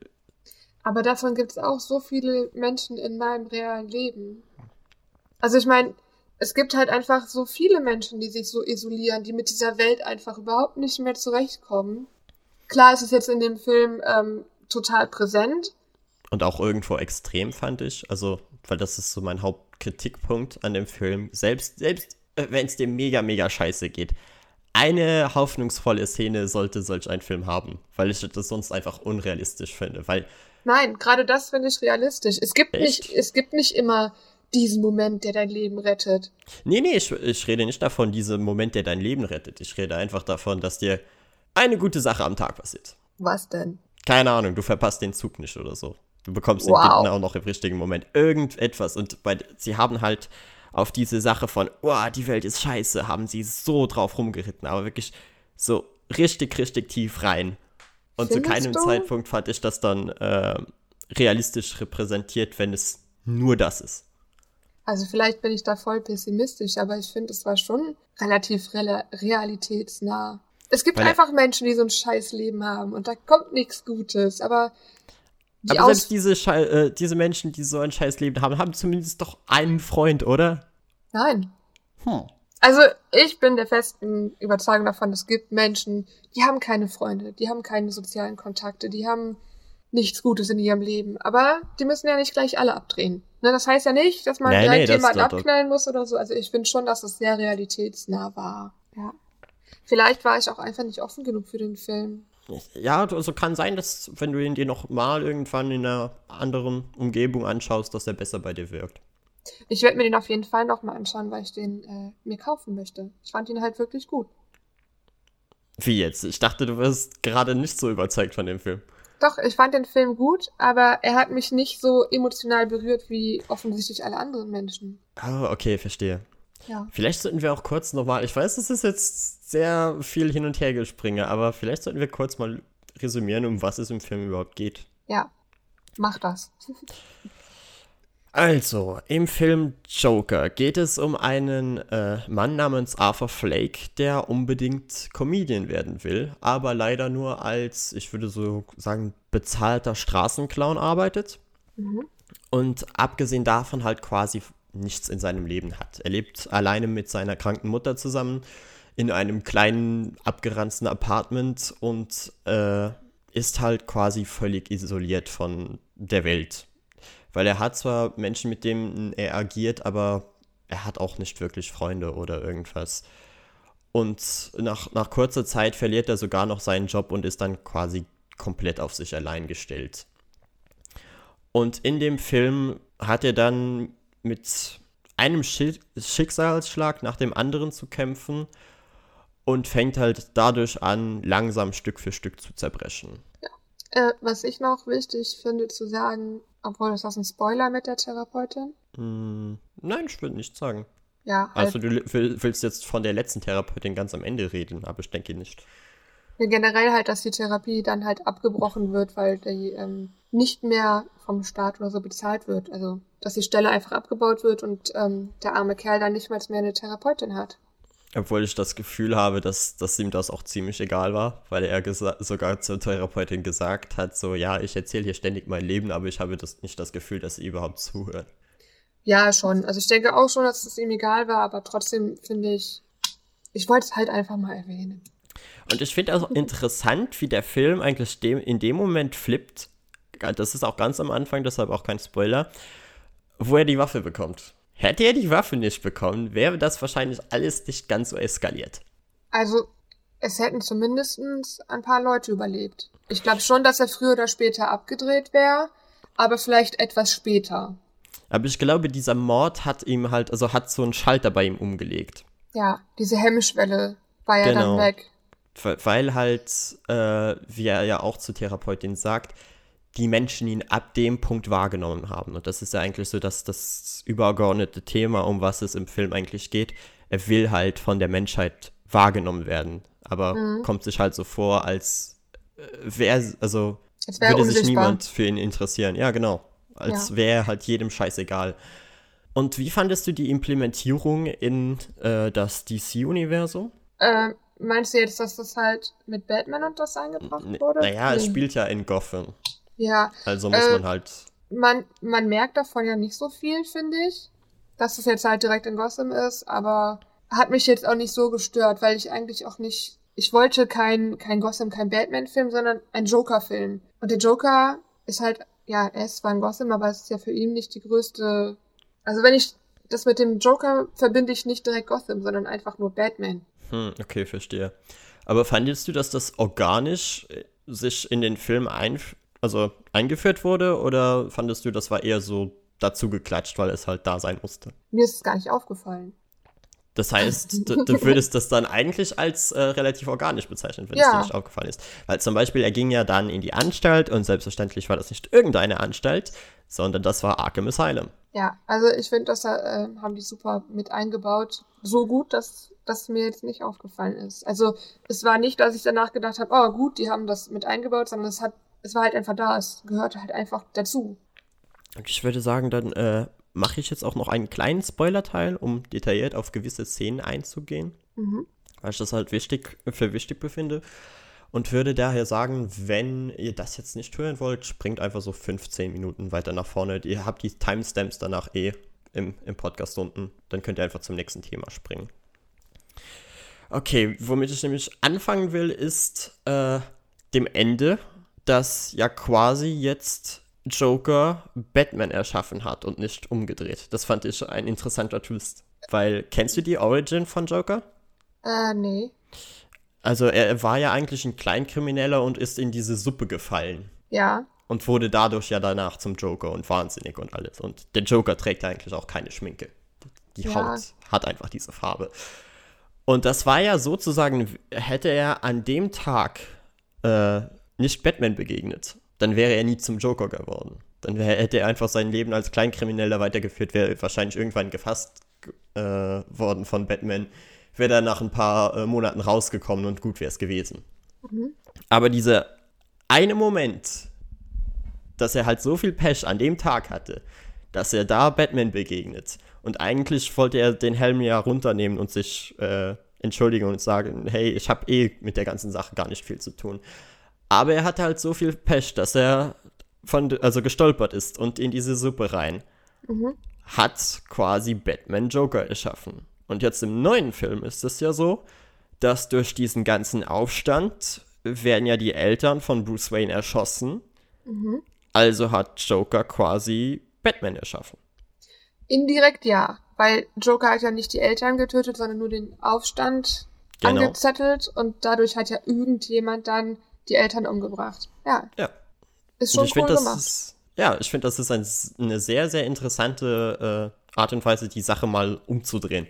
Aber davon gibt es auch so viele Menschen in meinem realen Leben. Also ich meine, es gibt halt einfach so viele Menschen, die sich so isolieren, die mit dieser Welt einfach überhaupt nicht mehr zurechtkommen. Klar ist es jetzt in dem Film ähm, total präsent. Und auch irgendwo extrem, fand ich. Also, weil das ist so mein Hauptkritikpunkt an dem Film. Selbst, selbst äh, wenn es dem mega, mega scheiße geht. Eine hoffnungsvolle Szene sollte solch ein Film haben, weil ich das sonst einfach unrealistisch finde. Weil Nein, gerade das finde ich realistisch. Es gibt nicht, es gibt nicht immer diesen Moment, der dein Leben rettet. Nee, nee, ich, ich rede nicht davon, diesen Moment, der dein Leben rettet. Ich rede einfach davon, dass dir eine gute Sache am Tag passiert. Was denn? Keine Ahnung, du verpasst den Zug nicht oder so. Du bekommst wow. den Bitten auch noch im richtigen Moment. Irgendetwas. Und bei, sie haben halt auf diese Sache von, oh, die Welt ist scheiße, haben sie so drauf rumgeritten. Aber wirklich so richtig, richtig tief rein. Und Findest zu keinem du? Zeitpunkt fand ich das dann äh, realistisch repräsentiert, wenn es nur das ist. Also vielleicht bin ich da voll pessimistisch, aber ich finde, es war schon relativ re realitätsnah. Es gibt Weil einfach Menschen, die so ein scheiß Leben haben und da kommt nichts Gutes, aber die aber selbst diese, Schei äh, diese Menschen, die so ein scheiß Leben haben, haben zumindest doch einen Freund, oder? Nein. Hm. Also ich bin der festen Überzeugung davon, es gibt Menschen, die haben keine Freunde, die haben keine sozialen Kontakte, die haben nichts Gutes in ihrem Leben. Aber die müssen ja nicht gleich alle abdrehen. Ne, das heißt ja nicht, dass man nee, direkt nee, jemanden abknallen muss oder so. Also ich finde schon, dass es sehr realitätsnah war. Ja. Vielleicht war ich auch einfach nicht offen genug für den Film. Ja, also kann sein, dass wenn du ihn dir noch mal irgendwann in einer anderen Umgebung anschaust, dass er besser bei dir wirkt. Ich werde mir den auf jeden Fall noch mal anschauen, weil ich den äh, mir kaufen möchte. Ich fand ihn halt wirklich gut. Wie jetzt? Ich dachte, du wirst gerade nicht so überzeugt von dem Film. Doch, ich fand den Film gut, aber er hat mich nicht so emotional berührt wie offensichtlich alle anderen Menschen. Ah, oh, okay, verstehe. Ja. Vielleicht sollten wir auch kurz nochmal, ich weiß, es ist jetzt sehr viel hin und her gespringe, aber vielleicht sollten wir kurz mal resümieren, um was es im Film überhaupt geht. Ja, mach das. Also, im Film Joker geht es um einen äh, Mann namens Arthur Flake, der unbedingt Comedian werden will, aber leider nur als, ich würde so sagen, bezahlter Straßenclown arbeitet. Mhm. Und abgesehen davon halt quasi nichts in seinem Leben hat. Er lebt alleine mit seiner kranken Mutter zusammen in einem kleinen, abgeranzten Apartment und äh, ist halt quasi völlig isoliert von der Welt weil er hat zwar Menschen, mit denen er agiert, aber er hat auch nicht wirklich Freunde oder irgendwas. Und nach, nach kurzer Zeit verliert er sogar noch seinen Job und ist dann quasi komplett auf sich allein gestellt. Und in dem Film hat er dann mit einem Schicksalsschlag nach dem anderen zu kämpfen und fängt halt dadurch an, langsam Stück für Stück zu zerbrechen. Ja. Äh, was ich noch wichtig finde zu sagen, obwohl, ist das ein Spoiler mit der Therapeutin? Mm, nein, ich würde nicht sagen. Ja. Also halt, du willst jetzt von der letzten Therapeutin ganz am Ende reden, aber ich denke nicht. Ja, generell halt, dass die Therapie dann halt abgebrochen wird, weil die ähm, nicht mehr vom Staat oder so bezahlt wird. Also, dass die Stelle einfach abgebaut wird und ähm, der arme Kerl dann nicht mal mehr eine Therapeutin hat. Obwohl ich das Gefühl habe, dass, dass ihm das auch ziemlich egal war, weil er sogar zur Therapeutin gesagt hat, so, ja, ich erzähle hier ständig mein Leben, aber ich habe das, nicht das Gefühl, dass sie überhaupt zuhört. Ja, schon. Also ich denke auch schon, dass es ihm egal war, aber trotzdem finde ich, ich wollte es halt einfach mal erwähnen. Und ich finde auch interessant, wie der Film eigentlich dem, in dem Moment flippt. Das ist auch ganz am Anfang, deshalb auch kein Spoiler, wo er die Waffe bekommt. Hätte er die Waffe nicht bekommen, wäre das wahrscheinlich alles nicht ganz so eskaliert. Also, es hätten zumindest ein paar Leute überlebt. Ich glaube schon, dass er früher oder später abgedreht wäre, aber vielleicht etwas später. Aber ich glaube, dieser Mord hat ihm halt, also hat so einen Schalter bei ihm umgelegt. Ja, diese Hemmschwelle war ja genau. dann weg. Weil halt, äh, wie er ja auch zur Therapeutin sagt, die Menschen ihn ab dem Punkt wahrgenommen haben. Und das ist ja eigentlich so das, das übergeordnete Thema, um was es im Film eigentlich geht. Er will halt von der Menschheit wahrgenommen werden, aber mhm. kommt sich halt so vor, als äh, wäre, also würde unsichtbar. sich niemand für ihn interessieren. Ja, genau. Als Ja. wäre halt jedem scheißegal. Und wie fandest du die Implementierung in äh, das DC-Universum? Ähm, meinst du jetzt, dass das halt mit Batman und das eingebracht wurde? Naja, es Nee. spielt ja in Gotham. Ja, Also muss Äh, man halt. man, man merkt davon ja nicht so viel, finde ich. Dass es jetzt halt direkt in Gotham ist, aber hat mich jetzt auch nicht so gestört, weil ich eigentlich auch nicht. Ich wollte kein, kein Gotham, kein Batman-Film, sondern ein Joker-Film. Und der Joker ist halt, ja, er ist zwar in Gotham, aber es ist ja für ihn nicht die größte. Also wenn ich das mit dem Joker verbinde ich nicht direkt Gotham, sondern einfach nur Batman. Hm, okay, verstehe. Aber fandest du, dass das organisch äh, sich in den Film ein, also eingeführt wurde oder fandest du, das war eher so dazu geklatscht, weil es halt da sein musste? Mir ist es gar nicht aufgefallen. Das heißt, du, du würdest das dann eigentlich als äh, relativ organisch bezeichnen, wenn es Ja. dir nicht aufgefallen ist. Weil zum Beispiel, er ging ja dann in die Anstalt und selbstverständlich war das nicht irgendeine Anstalt, sondern das war Arkham Asylum. Ja, also ich finde, das äh, haben die super mit eingebaut. So gut, dass das mir jetzt nicht aufgefallen ist. Also es war nicht, dass ich danach gedacht habe, oh gut, die haben das mit eingebaut, sondern es hat, es war halt einfach da, es gehörte halt einfach dazu. Und ich würde sagen, dann äh, mache ich jetzt auch noch einen kleinen Spoiler-Teil, um detailliert auf gewisse Szenen einzugehen. Mhm. weil ich das halt wichtig für wichtig befinde. Und würde daher sagen, wenn ihr das jetzt nicht hören wollt, springt einfach so 15 Minuten weiter nach vorne. Ihr habt die Timestamps danach eh im, im Podcast unten. Dann könnt ihr einfach zum nächsten Thema springen. Okay, womit ich nämlich anfangen will, ist äh, dem Ende, dass ja quasi jetzt Joker Batman erschaffen hat und nicht umgedreht. Das fand ich ein interessanter Twist. Weil, kennst du die Origin von Joker? Äh, nee. Also er war ja eigentlich ein Kleinkrimineller und ist in diese Suppe gefallen. Ja. Und wurde dadurch ja danach zum Joker und wahnsinnig und alles. Und der Joker trägt ja eigentlich auch keine Schminke. Die Ja. Haut hat einfach diese Farbe. Und das war ja sozusagen, hätte er an dem Tag äh, nicht Batman begegnet, dann wäre er nie zum Joker geworden. Dann wär, hätte er einfach sein Leben als Kleinkrimineller weitergeführt, wäre wahrscheinlich irgendwann gefasst äh, worden von Batman, wäre dann nach ein paar äh, Monaten rausgekommen und gut wäre es gewesen. Aber dieser eine Moment, dass er halt so viel Pech an dem Tag hatte, dass er da Batman begegnet. Und eigentlich wollte er den Helm ja runternehmen und sich äh, entschuldigen und sagen, hey, ich habe eh mit der ganzen Sache gar nicht viel zu tun. Aber er hatte halt so viel Pech, dass er von, also gestolpert ist und in diese Suppe rein. Hat quasi Batman Joker erschaffen. Und jetzt im neuen Film ist es ja so, dass durch diesen ganzen Aufstand werden ja die Eltern von Bruce Wayne erschossen. Also hat Joker quasi Batman erschaffen. Indirekt ja. Weil Joker hat ja nicht die Eltern getötet, sondern nur den Aufstand Genau. angezettelt und dadurch hat ja irgendjemand dann die Eltern umgebracht. Ja, Ja. ist schon ich cool finde, das gemacht. ist, ja, ich finde, das ist ein, eine sehr, sehr interessante äh, Art und Weise, die Sache mal umzudrehen.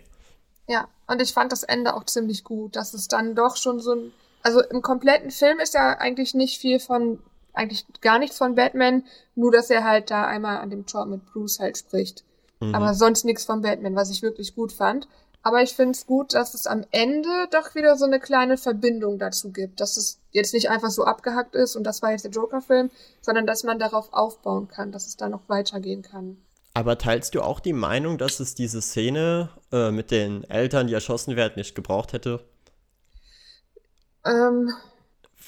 Ja, und ich fand das Ende auch ziemlich gut, dass es dann doch schon so ein, also im kompletten Film ist ja eigentlich nicht viel von, eigentlich gar nichts von Batman, nur dass er halt da einmal an dem Tor mit Bruce halt spricht. Mhm. Aber sonst nichts von Batman, was ich wirklich gut fand. Aber ich finde es gut, dass es am Ende doch wieder so eine kleine Verbindung dazu gibt, dass es jetzt nicht einfach so abgehackt ist und das war jetzt der Joker-Film, sondern dass man darauf aufbauen kann, dass es da noch weitergehen kann. Aber teilst du auch die Meinung, dass es diese Szene äh, mit den Eltern, die erschossen werden, nicht gebraucht hätte? Ähm,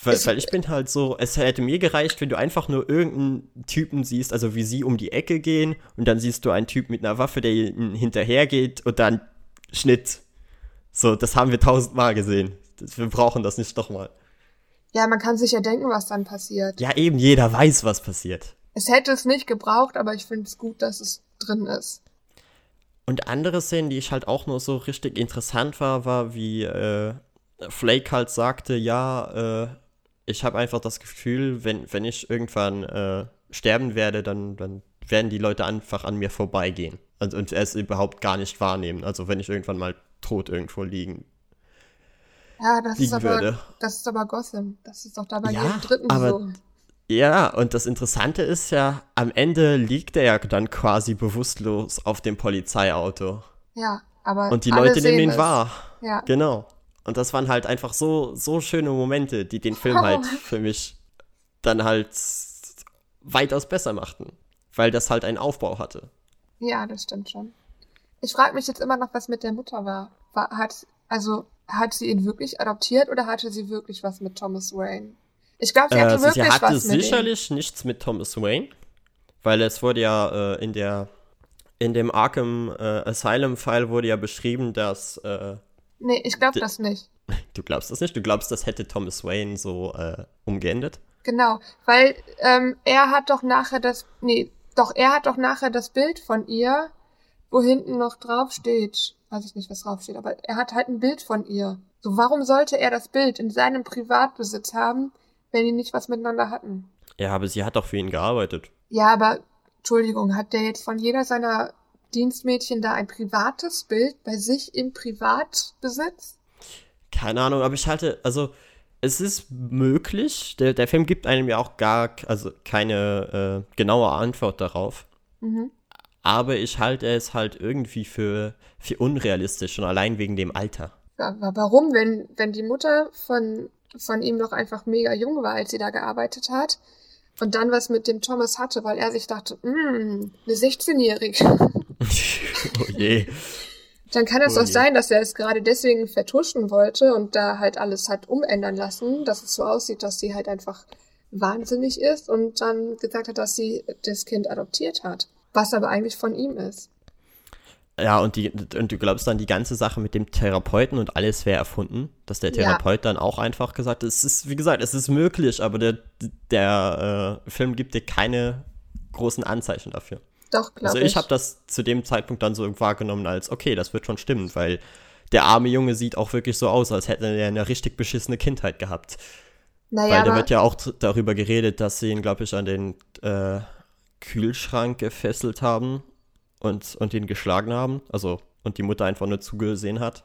Weil, weil ich bin halt so, es hätte mir gereicht, wenn du einfach nur irgendeinen Typen siehst, also wie sie um die Ecke gehen und dann siehst du einen Typ mit einer Waffe, der ihnen hinterhergeht und dann Schnitt. So, das haben wir tausendmal gesehen. Wir brauchen das nicht nochmal. ja, man kann sich ja denken, was dann passiert. Ja, eben jeder weiß, was passiert. Es hätte es nicht gebraucht, aber ich finde es gut, dass es drin ist. Und andere Szenen, die ich halt auch nur so richtig interessant war, war wie äh, Flake halt sagte, ja, äh, ich habe einfach das Gefühl, wenn, wenn ich irgendwann äh, sterben werde, dann, dann werden die Leute einfach an mir vorbeigehen und, und es überhaupt gar nicht wahrnehmen. Also wenn ich irgendwann mal tot irgendwo liegen. Ja, das ist aber, würde. das ist aber Gotham. Das ist doch da bei Ja, jedem Dritten aber- so. Ja, und das Interessante ist ja, am Ende liegt er ja dann quasi bewusstlos auf dem Polizeiauto. Ja, aber Und die Leute nehmen ihn es. wahr. Ja, Genau. Und das waren halt einfach so, so schöne Momente, die den Film halt für mich dann halt weitaus besser machten. weil das halt einen Aufbau hatte. Ja, das stimmt schon. Ich frage mich jetzt immer noch, was mit der Mutter war. war hat, also, hat sie ihn wirklich adoptiert oder hatte sie wirklich was mit Thomas Wayne? Ich glaube, sie hatte Äh, wirklich sie hatte was mit ihm. sicherlich nichts mit Thomas Wayne, weil es wurde ja äh, in der in dem Arkham äh, Asylum File wurde ja beschrieben, dass äh, Nee, ich glaube das nicht. du glaubst das nicht, du glaubst, das hätte Thomas Wayne so äh, umgeendet. Genau, weil ähm, er hat doch nachher das, nee, doch er hat doch nachher das Bild von ihr, wo hinten noch drauf steht, weiß ich nicht, was drauf steht, aber er hat halt ein Bild von ihr. So, warum sollte er das Bild in seinem Privatbesitz haben, wenn die nicht was miteinander hatten? Ja, aber sie hat doch für ihn gearbeitet. Ja, aber Entschuldigung, hat der jetzt von jeder seiner Dienstmädchen da ein privates Bild bei sich im Privatbesitz? Keine Ahnung, aber ich halte, also es ist möglich, der, der Film gibt einem ja auch gar, also keine äh, genaue Antwort darauf. Mhm. Aber ich halte es halt irgendwie für, für unrealistisch, schon allein wegen dem Alter. Aber warum, wenn, wenn die Mutter von, von ihm noch einfach mega jung war, als sie da gearbeitet hat und dann was mit dem Thomas hatte, weil er sich dachte, "Mm, eine 16-Jährige. oh je. Dann kann es doch sein, dass er es gerade deswegen vertuschen wollte und da halt alles hat umändern lassen, dass es so aussieht, dass sie halt einfach wahnsinnig ist und dann gesagt hat, dass sie das Kind adoptiert hat. Was aber eigentlich von ihm ist. Ja, und, die, und du glaubst dann, die ganze Sache mit dem Therapeuten und alles wäre erfunden? Dass der Ja. Therapeut dann auch einfach gesagt hat, es ist, wie gesagt, es ist möglich, aber der, der äh, Film gibt dir keine großen Anzeichen dafür. Doch, glaube Also ich. ich habe das zu dem Zeitpunkt dann so wahrgenommen als, okay, das wird schon stimmen, weil der arme Junge sieht auch wirklich so aus, als hätte er eine richtig beschissene Kindheit gehabt. naja, weil da wird ja auch darüber geredet, dass sie ihn, glaube ich, an den äh, Kühlschrank gefesselt haben und, und ihn geschlagen haben. Also, und die Mutter einfach nur zugesehen hat.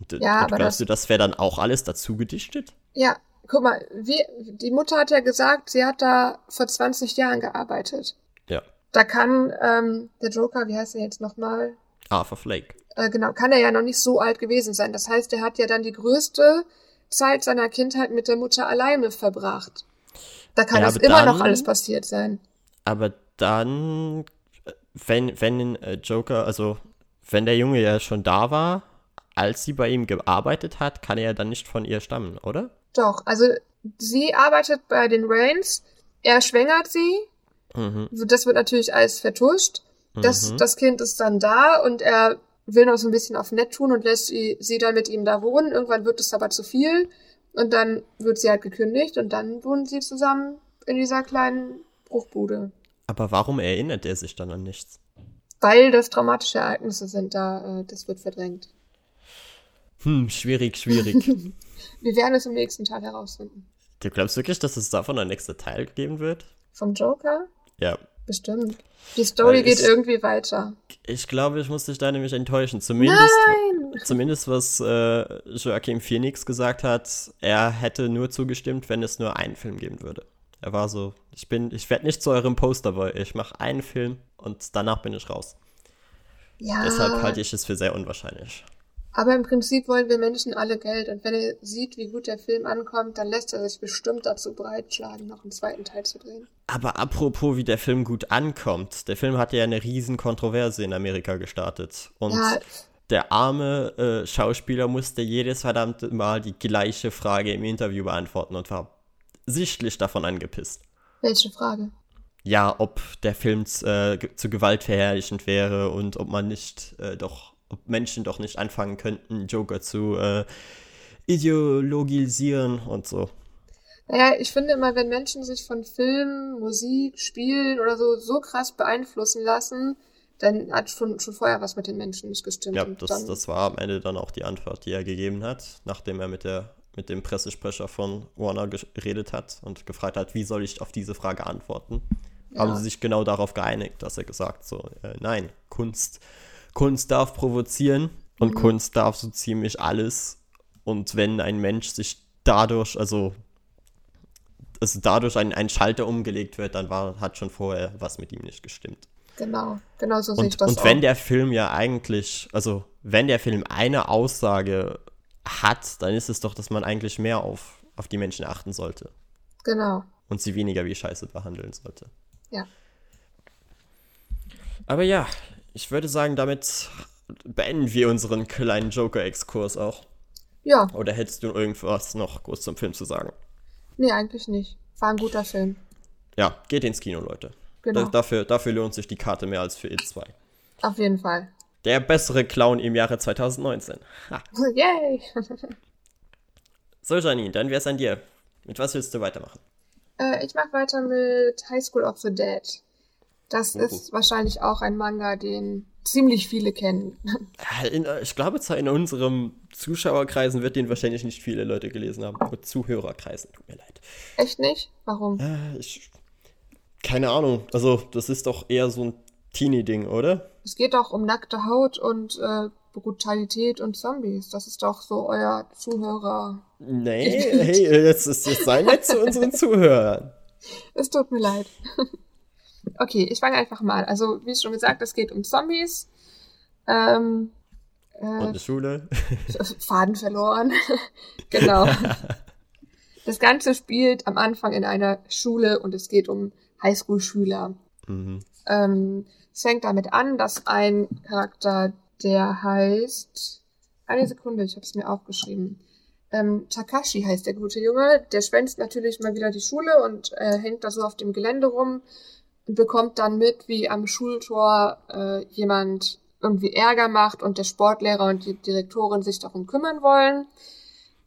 Und, Ja, und aber glaubst das- du, das wäre dann auch alles dazu gedichtet? ja, guck mal, wie, die Mutter hat ja gesagt, sie hat da vor 20 Jahren gearbeitet. Ja. Da kann ähm, der Joker, wie heißt er jetzt nochmal? Arthur Flake. Äh, genau, kann er ja noch nicht so alt gewesen sein. Das heißt, er hat ja dann die größte Zeit seiner Kindheit mit der Mutter alleine verbracht. Da kann Ja, es aber immer noch dann- alles passiert sein. Aber dann, wenn, wenn äh, Joker, also wenn der Junge ja schon da war, als sie bei ihm gearbeitet hat, kann er ja dann nicht von ihr stammen, oder? Doch, also sie arbeitet bei den Rains, er schwängert sie, Mhm. das wird natürlich alles vertuscht. Das, Mhm. das Kind ist dann da und er will noch so ein bisschen auf nett tun und lässt sie, sie dann mit ihm da wohnen. Irgendwann wird es aber zu viel und dann wird sie halt gekündigt und dann wohnen sie zusammen in dieser kleinen Bruchbude. Aber warum erinnert er sich dann an nichts? Weil das traumatische Ereignisse sind, da äh, das wird verdrängt. Hm, schwierig, schwierig. Wir werden es im nächsten Teil herausfinden. du glaubst wirklich, dass es davon ein nächster Teil geben wird? Vom Joker? Ja. Bestimmt. Die Story Weil geht ich- irgendwie weiter. Ich glaube, ich muss dich da nämlich enttäuschen. Zumindest, Nein! zumindest was äh, Joaquin Phoenix gesagt hat, er hätte nur zugestimmt, wenn es nur einen Film geben würde. Er war so, ich bin, ich werde nicht zu eurem Posterboy, ich mache einen Film und danach bin ich raus. Ja, Deshalb halte ich es für sehr unwahrscheinlich. Aber im Prinzip wollen wir Menschen alle Geld und wenn er sieht, wie gut der Film ankommt, dann lässt er sich bestimmt dazu breitschlagen, noch einen zweiten Teil zu drehen. Aber apropos, wie der Film gut ankommt. Der Film hatte ja eine riesen Kontroverse in Amerika gestartet. Und Ja. der arme äh, Schauspieler musste jedes verdammte Mal die gleiche Frage im Interview beantworten und war sichtlich davon angepisst. Welche Frage? Ja, ob der Film äh, zu gewaltverherrlichend wäre und ob man nicht äh, doch, ob Menschen doch nicht anfangen könnten, Joker zu äh, ideologisieren und so. Naja, ich finde immer, wenn Menschen sich von Film, Musik, Spielen oder so so krass beeinflussen lassen, dann hat schon, schon vorher was mit den Menschen nicht gestimmt. Ja, das, das war am Ende dann auch die Antwort, die er gegeben hat, nachdem er mit, der, mit dem Pressesprecher von Warner geredet hat und gefragt hat, wie soll ich auf diese Frage antworten. Haben sie sich genau darauf geeinigt, dass er gesagt so, äh, nein, Kunst, Kunst darf provozieren und Mhm. Kunst darf so ziemlich alles. Und wenn ein Mensch sich dadurch, also, also dadurch ein, ein Schalter umgelegt wird, dann war, hat schon vorher was mit ihm nicht gestimmt. Genau, genau so sehe ich das und auch. wenn der Film ja eigentlich, also wenn der Film eine Aussage hat, dann ist es doch, dass man eigentlich mehr auf, auf die Menschen achten sollte genau, und sie weniger wie Scheiße behandeln sollte. ja. Aber ja, ich würde sagen, damit beenden wir unseren kleinen Joker-Exkurs auch. Ja. Oder hättest du irgendwas noch groß zum Film zu sagen? Nee, eigentlich nicht. War ein guter Film. Ja, geht ins Kino, Leute. Genau. Da, dafür, dafür lohnt sich die Karte mehr als für It 2. Auf jeden Fall. Der bessere Clown im Jahre 2019. Ha. Yay! So, Janine, dann wär's an dir. Mit was willst du weitermachen? äh, ich mache weiter mit High School of the Dead. Das Oh. ist wahrscheinlich auch ein Manga, den ziemlich viele kennen. In, ich glaube, zwar in unserem Zuschauerkreisen wird den wahrscheinlich nicht viele Leute gelesen haben. Nur Zuhörerkreisen, tut mir leid. Echt nicht? Warum? Äh, ich, keine Ahnung. Also, das ist doch eher so ein Teenie-Ding, oder? Es geht doch um nackte Haut und äh, Brutalität und Zombies. Das ist doch so euer Zuhörer. Nee, hey, jetzt ist jetzt sei nett zu unseren Zuhörern. Es tut mir leid. Okay, ich fange einfach mal. Also, wie schon gesagt, es geht um Zombies. Ähm, Und äh, eine Schule. Faden verloren. genau. Das Ganze spielt am Anfang in einer Schule und es geht um Highschool-Schüler. Mhm. Ähm, es fängt damit an, dass ein Charakter, der heißt. Eine Sekunde, ich habe es mir aufgeschrieben. Ähm, Takashi heißt der gute Junge. Der schwänzt natürlich mal wieder die Schule und äh, hängt da so auf dem Gelände rum und bekommt dann mit, wie am Schultor äh, jemand irgendwie Ärger macht und der Sportlehrer und die Direktorin sich darum kümmern wollen.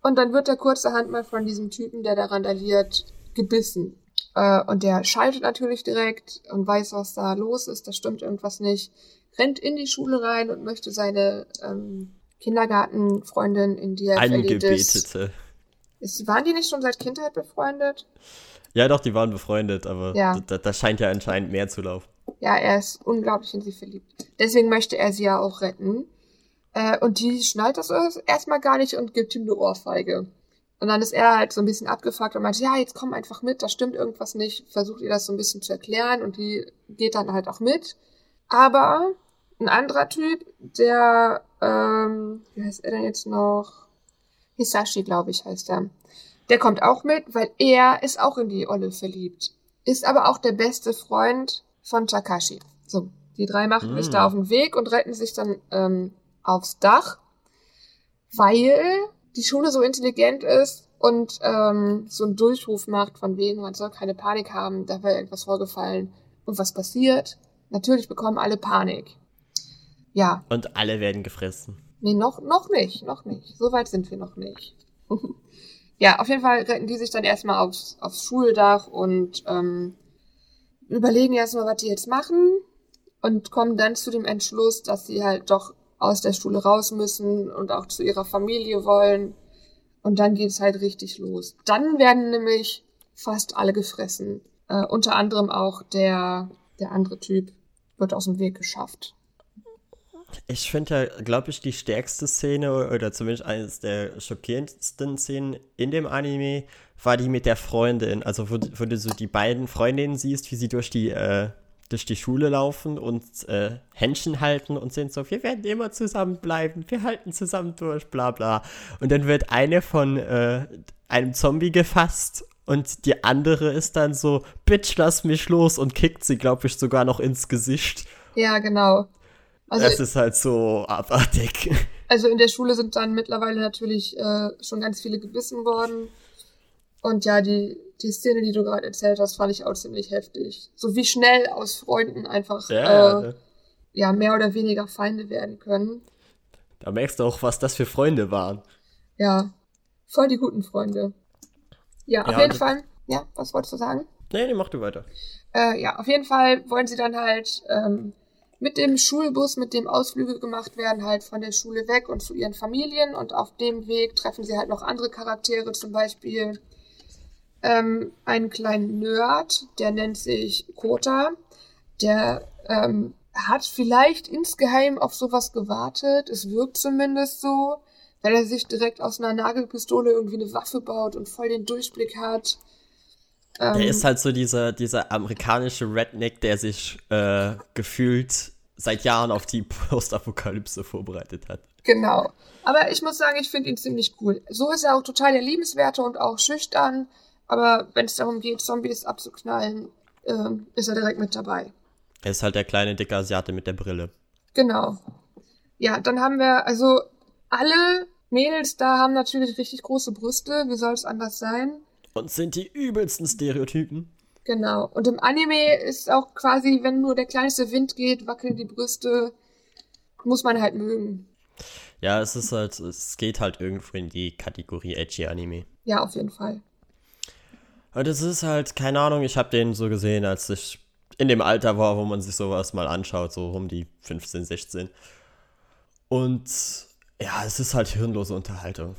Und dann wird er kurzerhand mal von diesem Typen, der da randaliert, gebissen. Äh, und der schaltet natürlich direkt und weiß, was da los ist, da stimmt irgendwas nicht, rennt in die Schule rein und möchte seine ähm, Kindergartenfreundin, in die er. Angebetete. ist. Waren die nicht schon seit Kindheit befreundet? Ja, doch, die waren befreundet, aber Ja. da, da scheint ja anscheinend mehr zu laufen. Ja, er ist unglaublich in sie verliebt. Deswegen möchte er sie ja auch retten. Äh, und die schnallt das erstmal gar nicht und gibt ihm eine Ohrfeige. Und dann ist er halt so ein bisschen abgefuckt und meint, ja, jetzt komm einfach mit, da stimmt irgendwas nicht. Versucht ihr das so ein bisschen zu erklären und die geht dann halt auch mit. Aber ein anderer Typ, der, ähm, wie heißt er denn jetzt noch? Hisashi, glaube ich, heißt er. Der kommt auch mit, weil er ist auch in die Olle verliebt. Ist aber auch der beste Freund von Takashi. So, die drei machen sich Mm. da auf den Weg und retten sich dann ähm, aufs Dach, weil die Schule so intelligent ist und ähm, so einen Durchruf macht von wegen, man soll keine Panik haben, da wäre irgendwas vorgefallen. Und was passiert? Natürlich bekommen alle Panik. Ja, Und alle werden gefressen. Nee, noch, noch nicht, noch nicht. So weit sind wir noch nicht. ja, auf jeden Fall retten die sich dann erstmal aufs, aufs Schuldach und ähm, überlegen erstmal, was die jetzt machen und kommen dann zu dem Entschluss, dass sie halt doch aus der Schule raus müssen und auch zu ihrer Familie wollen. Und dann geht's halt richtig los. Dann werden nämlich fast alle gefressen. Äh, unter anderem auch der, der andere Typ wird aus dem Weg geschafft. Ich finde ja, glaube ich, die stärkste Szene oder zumindest eines der schockierendsten Szenen in dem Anime war die mit der Freundin. Also, wo, wo du so die beiden Freundinnen siehst, wie sie durch die, äh, durch die Schule laufen und äh, Händchen halten und sind so, wir werden immer zusammenbleiben, wir halten zusammen durch, bla bla. Und dann wird eine von äh, einem Zombie gefasst und die andere ist dann so, Bitch, lass mich los und kickt sie, glaube ich, sogar noch ins Gesicht. Ja, genau. Also, das ist halt so abartig. Also in der Schule sind dann mittlerweile natürlich äh, schon ganz viele gebissen worden. Und ja, die, die Szene, die du gerade erzählt hast, fand ich auch ziemlich heftig. So wie schnell aus Freunden einfach Ja, äh, ja mehr oder weniger Feinde werden können. da merkst du auch, was das für Freunde waren. Ja, voll die guten Freunde. Ja, auf Ja, jeden Fall. Ja, was wolltest du sagen? Nee, nee, mach du weiter. Äh, ja, auf jeden Fall wollen sie dann halt ähm, mit dem Schulbus, mit dem Ausflüge gemacht werden, halt von der Schule weg und zu ihren Familien. Und auf dem Weg treffen sie halt noch andere Charaktere, zum Beispiel ähm, einen kleinen Nerd, der nennt sich Kota. Der ähm, hat vielleicht insgeheim auf sowas gewartet. Es wirkt zumindest so, weil er sich direkt aus einer Nagelpistole irgendwie eine Waffe baut und voll den Durchblick hat. Der Ähm, ist halt so dieser, dieser amerikanische Redneck, der sich äh, gefühlt seit Jahren auf die Postapokalypse vorbereitet hat. Genau. Aber ich muss sagen, ich finde ihn ziemlich cool. So ist er auch total der Liebenswerte und auch schüchtern. Aber wenn es darum geht, Zombies abzuknallen, ähm, ist er direkt mit dabei. Er ist halt der kleine, dicke Asiate mit der Brille. Genau. Ja, dann haben wir, also alle Mädels da haben natürlich richtig große Brüste. Wie soll es anders sein? Und sind die übelsten Stereotypen. Genau. Und im Anime ist auch quasi, wenn nur der kleinste Wind geht, wackeln die Brüste. Muss man halt mögen. Ja, es ist halt, es geht halt irgendwo in die Kategorie Edgy Anime. Ja, auf jeden Fall. Und es ist halt, keine Ahnung, ich habe den so gesehen, als ich in dem Alter war, wo man sich sowas mal anschaut, so um die 15, 16. Und ja, es ist halt hirnlose Unterhaltung.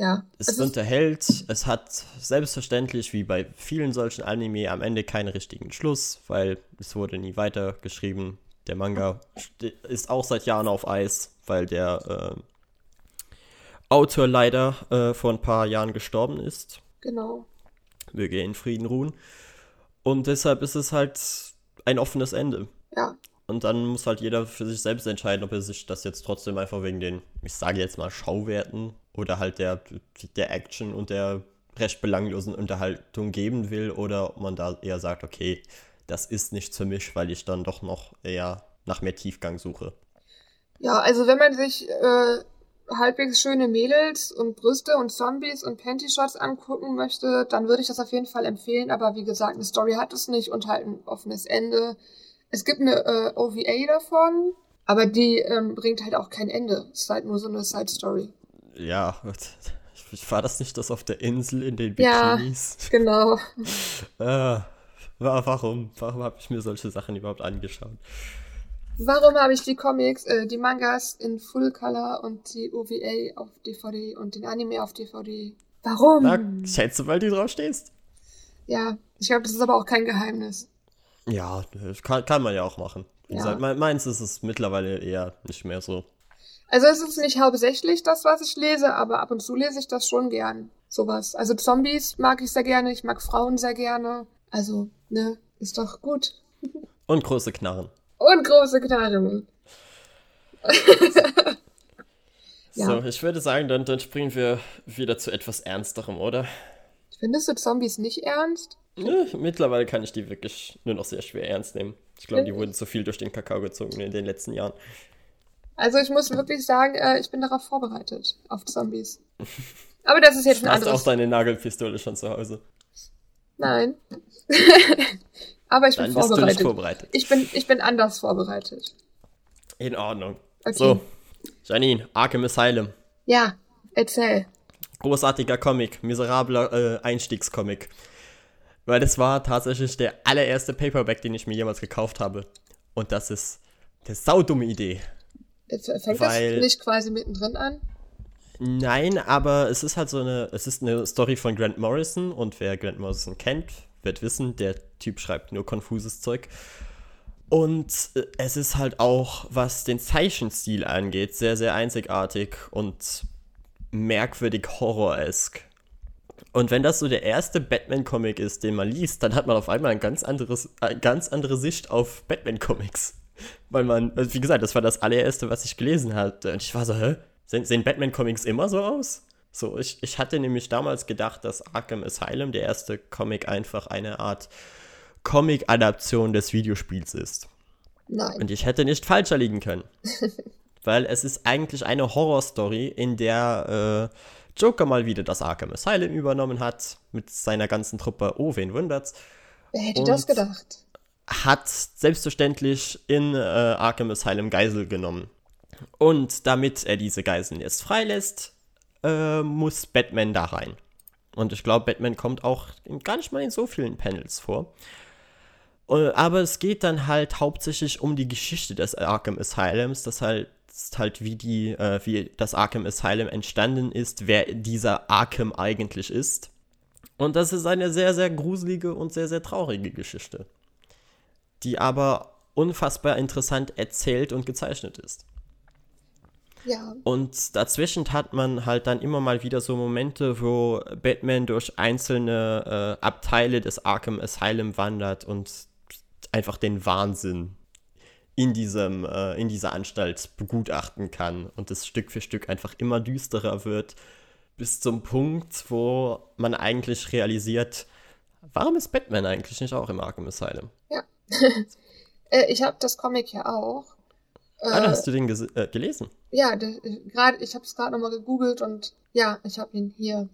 Ja. Es, es unterhält, es hat selbstverständlich, wie bei vielen solchen Anime, am Ende keinen richtigen Schluss, weil es wurde nie weitergeschrieben. Der Manga ist auch seit Jahren auf Eis, weil der äh, Autor leider äh, vor ein paar Jahren gestorben ist. Genau. Möge er in Frieden ruhen. Und deshalb ist es halt ein offenes Ende. Ja. Und dann muss halt jeder für sich selbst entscheiden, ob er sich das jetzt trotzdem einfach wegen den, ich sage jetzt mal, Schauwerten oder halt der, der Action und der recht belanglosen Unterhaltung geben will oder ob man da eher sagt, okay, das ist nichts für mich, weil ich dann doch noch eher nach mehr Tiefgang suche. Ja, also wenn man sich äh, halbwegs schöne Mädels und Brüste und Zombies und Panty-Shots angucken möchte, dann würde ich das auf jeden Fall empfehlen. Aber wie gesagt, eine Story hat es nicht und halt ein offenes Ende. Es gibt eine äh, OVA davon, aber die ähm, bringt halt auch kein Ende. Es ist halt nur so eine Side-Story. Ja, war das nicht das auf der Insel in den Bikinis? Ja, genau. äh, warum? Warum habe ich mir solche Sachen überhaupt angeschaut? Warum habe ich die Comics, äh, die Mangas in Full Color und die OVA auf DVD und den Anime auf DVD? Warum? Na, schätze, weil du drauf stehst. Ja, ich glaube, das ist aber auch kein Geheimnis. Ja, kann, kann man ja auch machen. Ja. meins ist es mittlerweile eher nicht mehr so. Also es ist nicht hauptsächlich das, was ich lese, aber ab und zu lese ich das schon gern. Sowas. Also Zombies mag ich sehr gerne, ich mag Frauen sehr gerne. Also, ne, ist doch gut. Und große Knarren. Und große Knarren. ja. So, ich würde sagen, dann, dann springen wir wieder zu etwas Ernsterem, oder? Findest du Zombies nicht ernst? Ja, mittlerweile kann ich die wirklich nur noch sehr schwer ernst nehmen. Ich glaube, die wurden zu viel durch den Kakao gezogen in den letzten Jahren. Also ich muss wirklich sagen, äh, ich bin darauf vorbereitet, auf Zombies. Aber das ist jetzt ein anderes... Hast auch deine Nagelpistole schon zu Hause? Nein. Aber ich bin Dann vorbereitet. Bist du nicht vorbereitet. Ich bin, ich bin anders vorbereitet. In Ordnung. Okay. So, Janine, Arkham Asylum. Ja, erzähl. Großartiger Comic, miserabler äh, Einstiegscomic. Weil das war tatsächlich der allererste Paperback, den ich mir jemals gekauft habe. Und das ist eine saudumme Idee. Fängt weil, das nicht quasi mittendrin an? Nein, aber es ist halt so eine, es ist eine Story von Grant Morrison und wer Grant Morrison kennt, wird wissen, der Typ schreibt nur konfuses Zeug. Und äh, es ist halt auch, was den Zeichenstil angeht, sehr, sehr einzigartig und merkwürdig horroresk. Und wenn das so der erste Batman-Comic ist, den man liest, dann hat man auf einmal ein ganz anderes, eine ganz andere Sicht auf Batman-Comics. Weil man, also wie gesagt, das war das allererste, was ich gelesen hatte. Und ich war so, hä? Sehen, sehen Batman-Comics immer so aus? So, ich, ich hatte nämlich damals gedacht, dass Arkham Asylum, der erste Comic, einfach eine Art Comic-Adaption des Videospiels ist. Nein. Und ich hätte nicht falscher liegen können. weil es ist eigentlich eine Horrorstory, in der äh, Joker mal wieder das Arkham Asylum übernommen hat, mit seiner ganzen Truppe. Oh, wen wundert's? Wer hätte das gedacht? Hat selbstverständlich in äh, Arkham Asylum Geisel genommen. Und damit er diese Geiseln jetzt freilässt, äh, muss Batman da rein. Und ich glaube, Batman kommt auch gar nicht mal in so vielen Panels vor. Äh, aber es geht dann halt hauptsächlich um die Geschichte des Arkham Asylums, das halt halt wie die äh, wie das Arkham Asylum entstanden ist, wer dieser Arkham eigentlich ist. Und das ist eine sehr sehr gruselige und sehr sehr traurige Geschichte, die aber unfassbar interessant erzählt und gezeichnet ist. Ja. Und dazwischen hat man halt dann immer mal wieder so Momente, wo Batman durch einzelne äh, Abteile des Arkham Asylum wandert und einfach den Wahnsinn in, diesem, äh, in dieser Anstalt begutachten kann und es Stück für Stück einfach immer düsterer wird, bis zum Punkt, wo man eigentlich realisiert, warum ist Batman eigentlich nicht auch im Arkham Asylum? Ja. Äh, ich habe das Comic ja auch. ah, hast du den äh, gelesen? Ja, gerade ich habe es gerade nochmal gegoogelt und ja, ich habe ihn hier.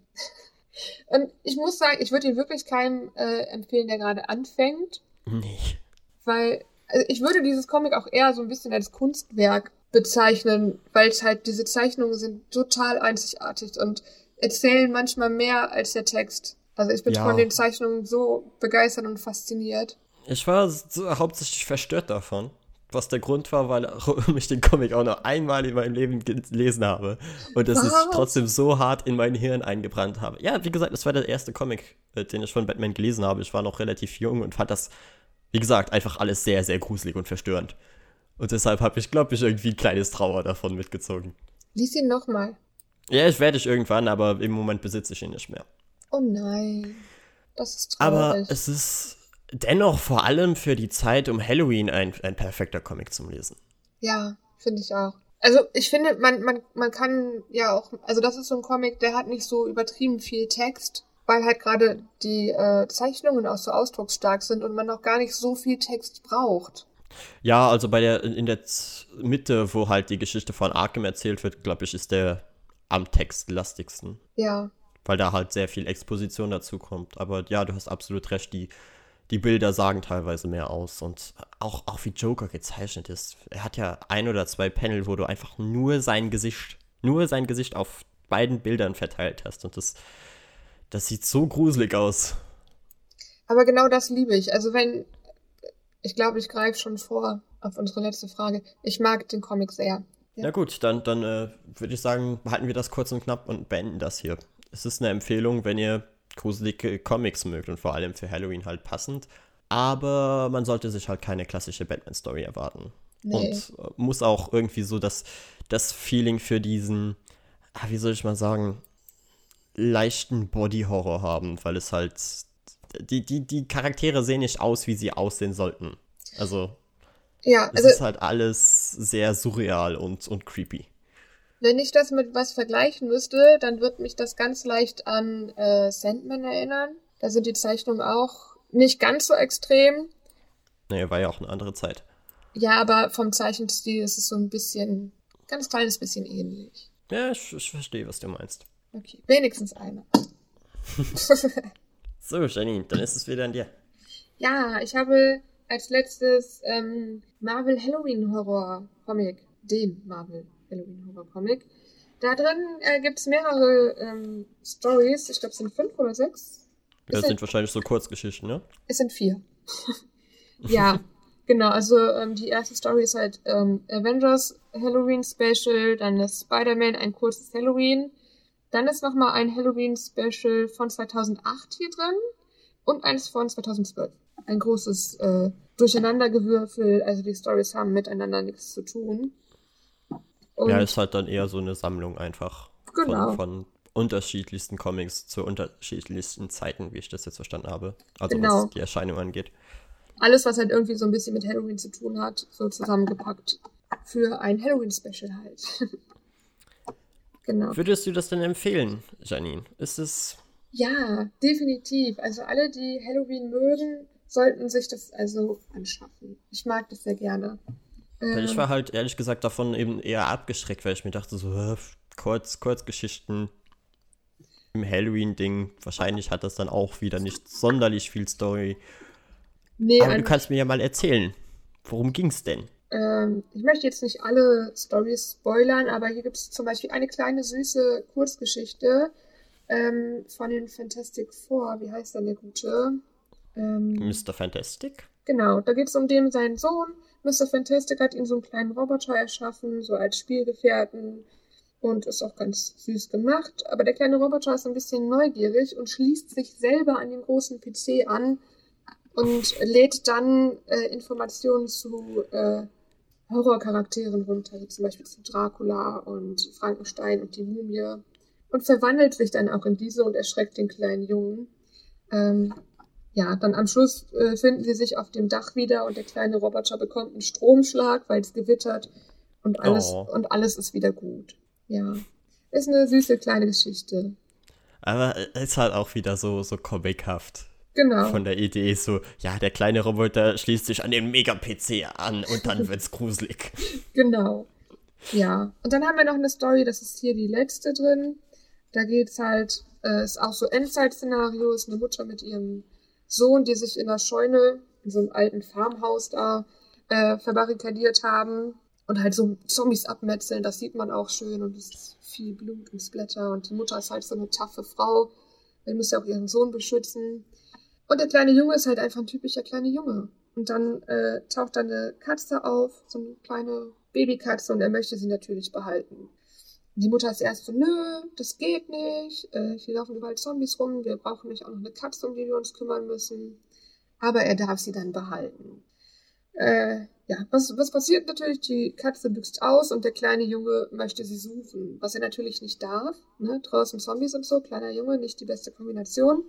und ich muss sagen, ich würde ihn wirklich keinem äh, empfehlen, der gerade anfängt. Nee. Weil also ich würde dieses Comic auch eher so ein bisschen als Kunstwerk bezeichnen, weil es halt diese Zeichnungen sind total einzigartig und erzählen manchmal mehr als der Text. Also ich bin ja. von den Zeichnungen so begeistert und fasziniert. Ich war so hauptsächlich verstört davon, was der Grund war, weil ich den Comic auch noch einmal in meinem Leben gelesen habe und es sich trotzdem so hart in mein Hirn eingebrannt habe. Ja, wie gesagt, das war der erste Comic, äh, den ich von Batman gelesen habe. Ich war noch relativ jung und fand das, wie gesagt, einfach alles sehr, sehr gruselig und verstörend. Und deshalb habe ich, glaube ich, irgendwie ein kleines Trauer davon mitgezogen. Lies ihn nochmal. Ja, ich werde ich irgendwann, aber im Moment besitze ich ihn nicht mehr. Oh nein. Das ist traurig. Aber es ist dennoch vor allem für die Zeit um Halloween ein, ein perfekter Comic zum Lesen. Ja, finde ich auch. Also ich finde, man, man, man kann ja auch, also das ist so ein Comic, der hat nicht so übertrieben viel Text, weil halt gerade die äh, Zeichnungen auch so ausdrucksstark sind und man auch gar nicht so viel Text braucht. Ja, also bei der in der Mitte, wo halt die Geschichte von Arkham erzählt wird, glaube ich, ist der am textlastigsten. Ja. Weil da halt sehr viel Exposition dazu kommt. Aber ja, du hast absolut recht, die, die Bilder sagen teilweise mehr aus. Und auch, auch wie Joker gezeichnet ist. Er hat ja ein oder zwei Panel, wo du einfach nur sein Gesicht, nur sein Gesicht auf beiden Bildern verteilt hast. Und das, das sieht so gruselig aus. Aber genau das liebe ich. Also wenn, ich glaube, ich greife schon vor auf unsere letzte Frage. Ich mag den Comic sehr. Ja. Na gut, dann, dann äh, würde ich sagen, halten wir das kurz und knapp und beenden das hier. Es ist eine Empfehlung, wenn ihr gruselige Comics mögt und vor allem für Halloween halt passend. Aber man sollte sich halt keine klassische Batman-Story erwarten. Nee. Und äh, muss auch irgendwie so das, das Feeling für diesen, ah, wie soll ich mal sagen, leichten Body-Horror haben, weil es halt. Die, die, die Charaktere sehen nicht aus, wie sie aussehen sollten. Also ja, also. Es ist halt alles sehr surreal und, und creepy. Wenn ich das mit was vergleichen müsste, dann wird mich das ganz leicht an äh, Sandman erinnern. Da sind die Zeichnungen auch nicht ganz so extrem. Naja, war ja auch eine andere Zeit. Ja, aber vom Zeichenstil ist es so ein bisschen, ganz kleines bisschen ähnlich. Ja, ich, ich verstehe, was du meinst. Okay, wenigstens einer. so, Janine, dann ist es wieder an dir. Ja, ich habe als letztes ähm, Marvel Halloween Horror Comic, den Marvel Halloween Horror Comic. Da drin äh, gibt es mehrere ähm, Stories. Ich glaube, es sind fünf oder sechs. Das sind wahrscheinlich so Kurzgeschichten, ne? Es sind vier. ja, genau. Also ähm, die erste Story ist halt ähm, Avengers Halloween Special, dann ist Spider-Man ein kurzes Halloween. Dann ist nochmal ein Halloween Special von 2008 hier drin und eins von 2012 ein großes äh, Durcheinandergewürfel. Also die Stories haben miteinander nichts zu tun. Und ja, ist halt dann eher so eine Sammlung einfach genau. von, von unterschiedlichsten Comics zu unterschiedlichsten Zeiten, wie ich das jetzt verstanden habe. Also genau. was die Erscheinung angeht. Alles, was halt irgendwie so ein bisschen mit Halloween zu tun hat, so zusammengepackt. Für ein Halloween-Special halt. genau. Würdest du das denn empfehlen, Janine? Ist es. Ja, definitiv. Also alle, die Halloween mögen, sollten sich das also anschaffen. Ich mag das sehr gerne. Ähm, ich war halt ehrlich gesagt davon eben eher abgeschreckt, weil ich mir dachte, so kurz, Kurzgeschichten im Halloween-Ding, wahrscheinlich hat das dann auch wieder nicht sonderlich viel Story. Nee, Aber du kannst mir ja mal erzählen, worum ging's denn? Ähm, ich möchte jetzt nicht alle Stories spoilern, aber hier gibt es zum Beispiel eine kleine süße Kurzgeschichte ähm, von den Fantastic Four. Wie heißt denn der gute? Ähm, Mr. Fantastic? Genau, da geht es um den seinen Sohn. Mr. Fantastic hat ihn so einen kleinen Roboter erschaffen, so als Spielgefährten und ist auch ganz süß gemacht. Aber der kleine Roboter ist ein bisschen neugierig und schließt sich selber an den großen PC an und lädt dann äh, Informationen zu äh, Horrorcharakteren runter, wie zum Beispiel zu Dracula und Frankenstein und die Mumie und verwandelt sich dann auch in diese und erschreckt den kleinen Jungen. Ähm, ja, dann am Schluss äh, finden sie sich auf dem Dach wieder und der kleine Roboter bekommt einen Stromschlag, weil es gewittert und alles oh. und alles ist wieder gut. Ja, ist eine süße kleine Geschichte. Aber ist halt auch wieder so so comichaft. Genau. Von der Idee so, ja, der kleine Roboter schließt sich an den Mega-PC an und dann wird's gruselig. Genau. Ja. Und dann haben wir noch eine Story, das ist hier die letzte drin. Da geht's halt, äh, ist auch so Endzeit-Szenario, ist eine Mutter mit ihrem Sohn, die sich in der Scheune, in so einem alten Farmhaus da, äh, verbarrikadiert haben und halt so Zombies abmetzeln, das sieht man auch schön und es ist viel Blut und Splatter und die Mutter ist halt so eine taffe Frau, die muss ja auch ihren Sohn beschützen. Und der kleine Junge ist halt einfach ein typischer kleiner Junge. Und dann äh, taucht da eine Katze auf, so eine kleine Babykatze und er möchte sie natürlich behalten. Die Mutter ist erst so, nö, das geht nicht, äh, hier laufen überall Zombies rum, wir brauchen nicht auch noch eine Katze, um die wir uns kümmern müssen. Aber er darf sie dann behalten. Äh, ja, was, was passiert natürlich? Die Katze büxt aus und der kleine Junge möchte sie suchen, was er natürlich nicht darf. Ne? Draußen Zombies und so, kleiner Junge, nicht die beste Kombination.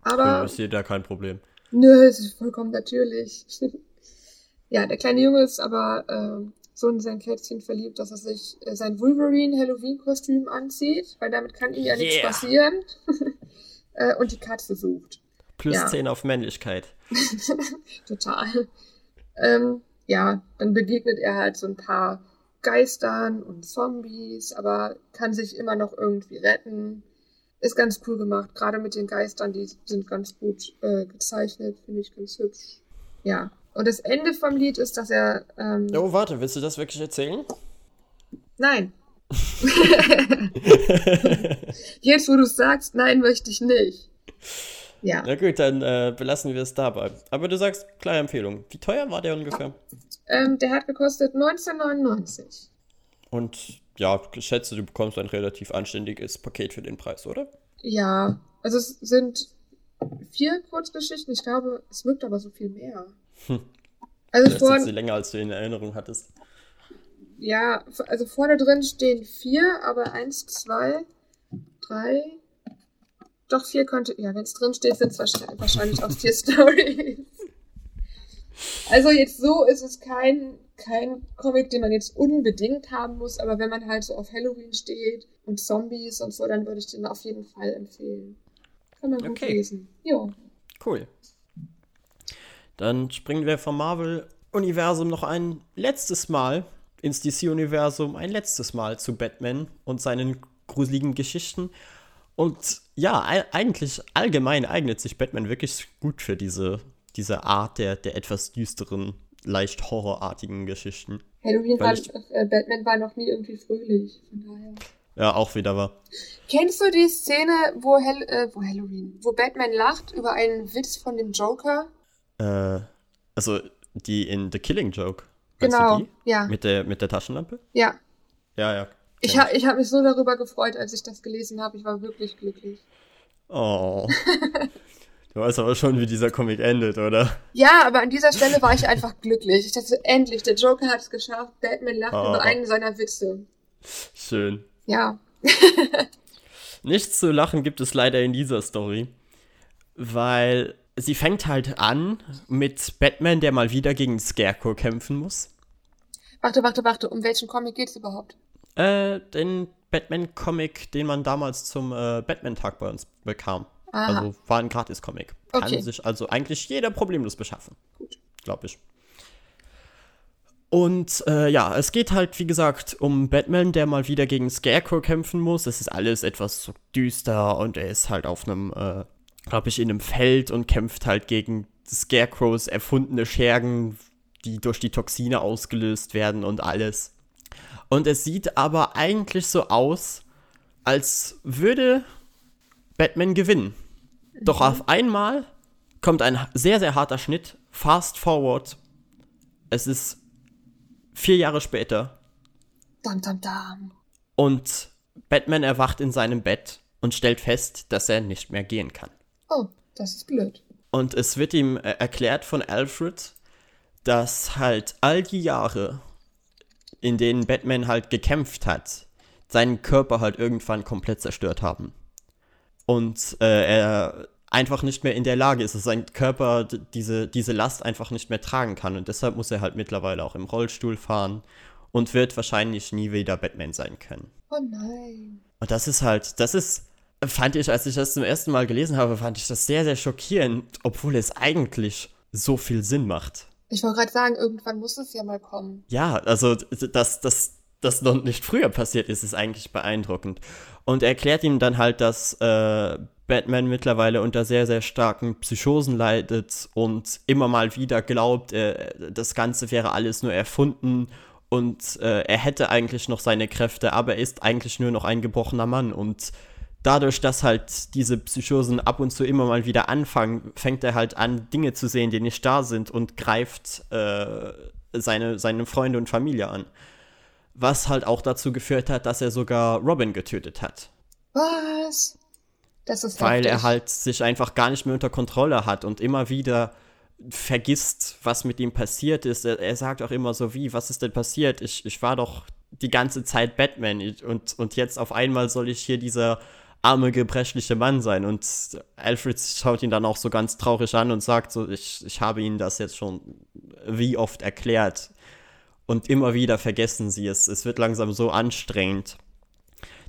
Aber. Ja, ist jeder kein Problem. Nö, es ist vollkommen natürlich. ja, der kleine Junge ist aber äh, so in sein Kätzchen verliebt, dass er sich äh, sein Wolverine-Halloween-Kostüm anzieht, weil damit kann ihm ja nichts Yeah. passieren. äh, und die Katze sucht. Plus Ja. 10 auf Männlichkeit. Total. Ähm, ja, dann begegnet er halt so ein paar Geistern und Zombies, aber kann sich immer noch irgendwie retten. Ist ganz cool gemacht, gerade mit den Geistern, die sind ganz gut äh, gezeichnet, finde ich ganz hübsch. Ja. Und das Ende vom Lied ist, dass er. Ähm, Oh, warte, willst du das wirklich erzählen? Nein. Jetzt, wo du es sagst, nein, möchte ich nicht. Ja. Na gut, dann äh, belassen wir es dabei. Aber du sagst, klare Empfehlung. Wie teuer war der ungefähr? Ähm, der hat gekostet 1999. Und ja, ich schätze, du bekommst ein relativ anständiges Paket für den Preis, oder? Ja, also es sind vier Kurzgeschichten. Ich glaube, es wirkt aber so viel mehr. Hm. Also Vielleicht vor, sind sie länger, als du in Erinnerung hattest. ja, also vorne drin stehen vier, aber eins, zwei, drei, doch vier könnte, ja, wenn es drin steht, sind es wahrscheinlich, auch vier Stories. Also jetzt so ist es kein, kein Comic, den man jetzt unbedingt haben muss, aber wenn man halt so auf Halloween steht und Zombies und so, dann würde ich den auf jeden Fall empfehlen. Kann man gut Okay. lesen. Jo. Cool. Dann springen wir vom Marvel-Universum noch ein letztes Mal ins DC-Universum, ein letztes Mal zu Batman und seinen gruseligen Geschichten. Und ja, eigentlich allgemein eignet sich Batman wirklich gut für diese, diese Art der, der etwas düsteren, leicht horrorartigen Geschichten. Halloween war, ich- äh, Batman war noch nie irgendwie fröhlich, von daher. Ja, auch wieder war. Kennst du die Szene, wo, Hall äh, wo Halloween, wo Batman lacht über einen Witz von dem Joker? Äh, also die in The Killing Joke. Genau, ja, Mit der, mit der Taschenlampe? ja. Ja, ja. Ich, ha ich habe mich so darüber gefreut, als ich das gelesen habe. Ich war wirklich glücklich. Oh. Du weißt aber schon, wie dieser Comic endet, oder? Ja, aber an dieser Stelle war ich einfach glücklich. Ich dachte, endlich, der Joker hat es geschafft. Batman lacht Oh. über einen seiner Witze. Schön. Ja. Nichts zu lachen gibt es leider in dieser Story, weil sie fängt halt an mit Batman, der mal wieder gegen Scarecrow kämpfen muss. Warte, warte, warte. Um welchen Comic geht's überhaupt? Äh, den Batman-Comic, den man damals zum äh, Batman-Tag bei uns bekam. Aha. Also war ein Gratis-Comic. Kann Okay. sich also eigentlich jeder problemlos beschaffen. Gut. Glaube ich. Und äh, ja, es geht halt, wie gesagt, um Batman, der mal wieder gegen Scarecrow kämpfen muss. Es ist alles etwas so düster und er ist halt auf einem, äh, glaube ich, in einem Feld und kämpft halt gegen Scarecrows erfundene Schergen, die durch die Toxine ausgelöst werden und alles. Und es sieht aber eigentlich so aus, als würde Batman gewinnen. Doch auf einmal kommt ein sehr, sehr harter Schnitt. Fast forward. Es ist vier Jahre später. Dam, dam, dam. Und Batman erwacht in seinem Bett und stellt fest, dass er nicht mehr gehen kann. Oh, das ist blöd. Und es wird ihm äh, erklärt von Alfred, dass halt all die Jahre, in denen Batman halt gekämpft hat, seinen Körper halt irgendwann komplett zerstört haben. Und äh, er einfach nicht mehr in der Lage ist, dass sein Körper diese, diese Last einfach nicht mehr tragen kann. Und deshalb muss er halt mittlerweile auch im Rollstuhl fahren und wird wahrscheinlich nie wieder Batman sein können. Oh nein. Und das ist halt, das ist fand ich, als ich das zum ersten Mal gelesen habe, fand ich das sehr, sehr schockierend, obwohl es eigentlich so viel Sinn macht. Ich wollte gerade sagen, irgendwann muss es ja mal kommen. Ja, also dass das, das noch nicht früher passiert ist, ist eigentlich beeindruckend. Und er erklärt ihm dann halt, dass äh, Batman mittlerweile unter sehr, sehr starken Psychosen leidet und immer mal wieder glaubt, äh, das Ganze wäre alles nur erfunden und äh, er hätte eigentlich noch seine Kräfte, aber er ist eigentlich nur noch ein gebrochener Mann und dadurch, dass halt diese Psychosen ab und zu immer mal wieder anfangen, fängt er halt an, Dinge zu sehen, die nicht da sind und greift äh, seine, seine Freunde und Familie an. Was halt auch dazu geführt hat, dass er sogar Robin getötet hat. Was? Das ist Weil heftig. er halt sich einfach gar nicht mehr unter Kontrolle hat und immer wieder vergisst, was mit ihm passiert ist. Er, er sagt auch immer so, wie, was ist denn passiert? Ich, ich war doch die ganze Zeit Batman und, und jetzt auf einmal soll ich hier dieser arme, gebrechliche Mann sein. Und Alfred schaut ihn dann auch so ganz traurig an und sagt so, ich, ich habe ihnen das jetzt schon wie oft erklärt. Und immer wieder vergessen sie es. Es wird langsam so anstrengend.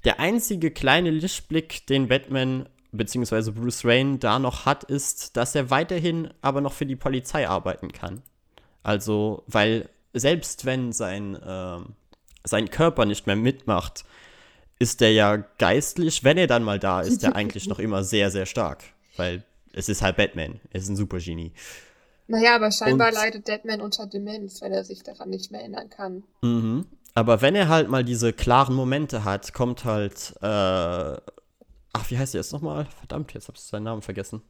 Der einzige kleine Lichtblick, den Batman bzw. Bruce Wayne da noch hat, ist, dass er weiterhin aber noch für die Polizei arbeiten kann. Also, weil selbst wenn sein, äh, sein Körper nicht mehr mitmacht, ist er ja geistlich, wenn er dann mal da ist, er eigentlich noch immer sehr, sehr stark. Weil es ist halt Batman. Er ist ein Supergenie. Naja, aber scheinbar Und- leidet Deadman unter Demenz, wenn er sich daran nicht mehr erinnern kann. Mhm. Aber wenn er halt mal diese klaren Momente hat, kommt halt, äh, ach, wie heißt der jetzt nochmal? Verdammt, jetzt hab ich seinen Namen vergessen.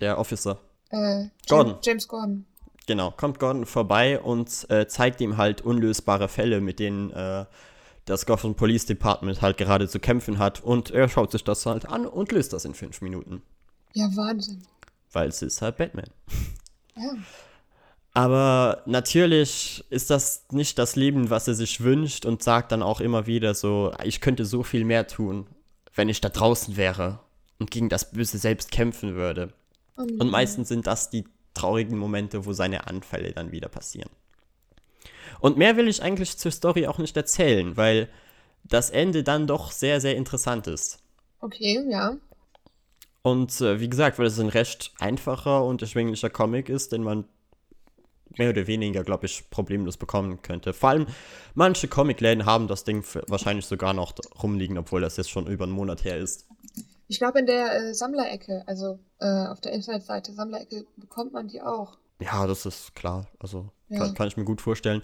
Der Officer. Äh, Gordon. James, James Gordon. Genau, kommt Gordon vorbei und äh, zeigt ihm halt unlösbare Fälle, mit denen äh, das Gotham Police Department halt gerade zu kämpfen hat. Und er schaut sich das halt an und löst das in fünf Minuten. Ja, Wahnsinn. Weil es ist halt Batman. Ja. Aber natürlich ist das nicht das Leben, was er sich wünscht und sagt dann auch immer wieder so, ich könnte so viel mehr tun, wenn ich da draußen wäre und gegen das Böse selbst kämpfen würde. Und, Und meistens sind das die traurigen Momente, wo seine Anfälle dann wieder passieren. Und mehr will ich eigentlich zur Story auch nicht erzählen, weil das Ende dann doch sehr, sehr interessant ist. Okay, ja. Und äh, wie gesagt, weil es ein recht einfacher und erschwinglicher Comic ist, den man mehr oder weniger, glaube ich, problemlos bekommen könnte. Vor allem, manche Comicläden haben das Ding wahrscheinlich sogar noch rumliegen, obwohl das jetzt schon über einen Monat her ist. Ich glaube, in der äh, Sammlerecke, also äh, auf der Internetseite Sammlerecke, bekommt man die auch. Ja, das ist klar. Also Ja. kann, kann ich mir gut vorstellen.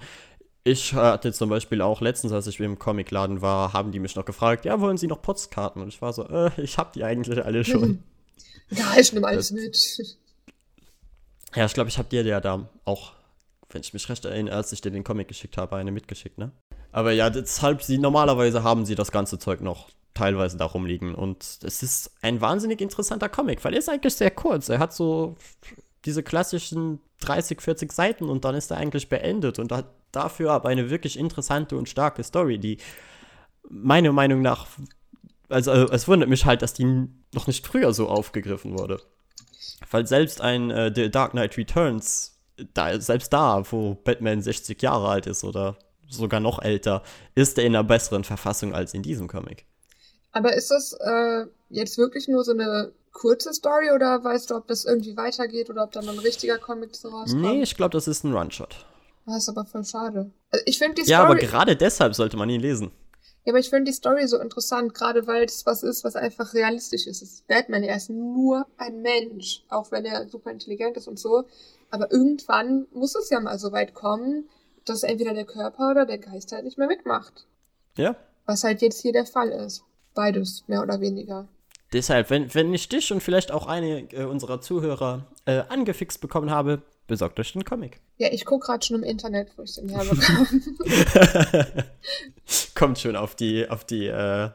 Ich hatte zum Beispiel auch letztens, als ich im Comicladen war, haben die mich noch gefragt, ja, wollen Sie noch Postkarten? Und ich war so, äh, ich habe die eigentlich alle schon. Ja, ich nehme alles mit. ja, ich glaube, ich habe dir ja da auch, wenn ich mich recht erinnere, als ich dir den Comic geschickt habe, eine mitgeschickt, ne? Aber ja, deshalb, sie, normalerweise haben sie das ganze Zeug noch teilweise da rumliegen. Und es ist ein wahnsinnig interessanter Comic, weil er ist eigentlich sehr kurz. Er hat so diese klassischen 30, 40 Seiten und dann ist er eigentlich beendet und hat dafür aber eine wirklich interessante und starke Story, die meiner Meinung nach, also äh, es wundert mich halt, dass die noch nicht früher so aufgegriffen wurde. Weil selbst ein äh, The Dark Knight Returns, da, selbst da, wo Batman 60 Jahre alt ist oder sogar noch älter, ist er in einer besseren Verfassung als in diesem Comic. Aber ist das äh, jetzt wirklich nur so eine kurze Story oder weißt du, ob das irgendwie weitergeht oder ob da noch ein richtiger Comic so rauskommt? Nee, ich glaube, das ist ein One-Shot. Das ist aber voll schade. Also ich finde die Story. Ja, aber gerade deshalb sollte man ihn lesen. Ja, aber ich finde die Story so interessant, gerade weil es was ist, was einfach realistisch ist. Es ist Batman, er ist nur ein Mensch, auch wenn er super intelligent ist und so. Aber irgendwann muss es ja mal so weit kommen, dass entweder der Körper oder der Geist halt nicht mehr mitmacht. Ja. Was halt jetzt hier der Fall ist. Beides, mehr oder weniger. Deshalb, wenn, wenn ich dich und vielleicht auch eine äh, unserer Zuhörer äh, angefixt bekommen habe, besorgt euch den Comic. Ja, ich gucke gerade schon im Internet, wo ich den herbekomme. Kommt schon auf die, auf die äh,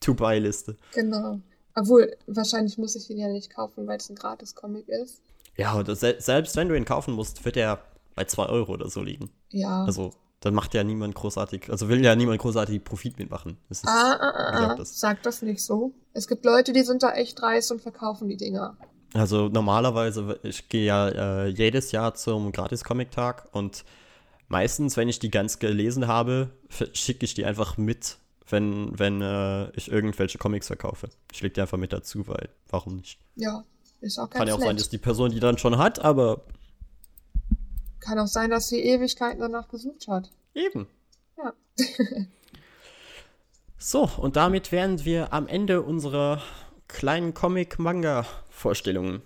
To-Buy-Liste. genau. Obwohl, wahrscheinlich muss ich ihn ja nicht kaufen, weil es ein Gratis-Comic ist. Ja, oder se selbst wenn du ihn kaufen musst, wird er bei 2 Euro oder so liegen. Ja. Also, dann macht ja niemand großartig, also will ja niemand großartig Profit mitmachen. Das ist, ah, ah, ah, ah. das- Sag das nicht so. Es gibt Leute, die sind da echt dreist und verkaufen die Dinger. Also normalerweise, ich gehe ja äh, jedes Jahr zum Gratis-Comic-Tag und meistens, wenn ich die ganz gelesen habe, schicke ich die einfach mit wenn, wenn äh, ich irgendwelche Comics verkaufe. Ich leg die einfach mit dazu, weil warum nicht? Ja, ist auch ganz Kann ja auch nett. sein, dass die Person die dann schon hat, aber Kann auch sein, dass sie Ewigkeiten danach gesucht hat. eben. Ja. So, und damit wären wir am Ende unserer kleinen Comic-Manga-Vorstellungen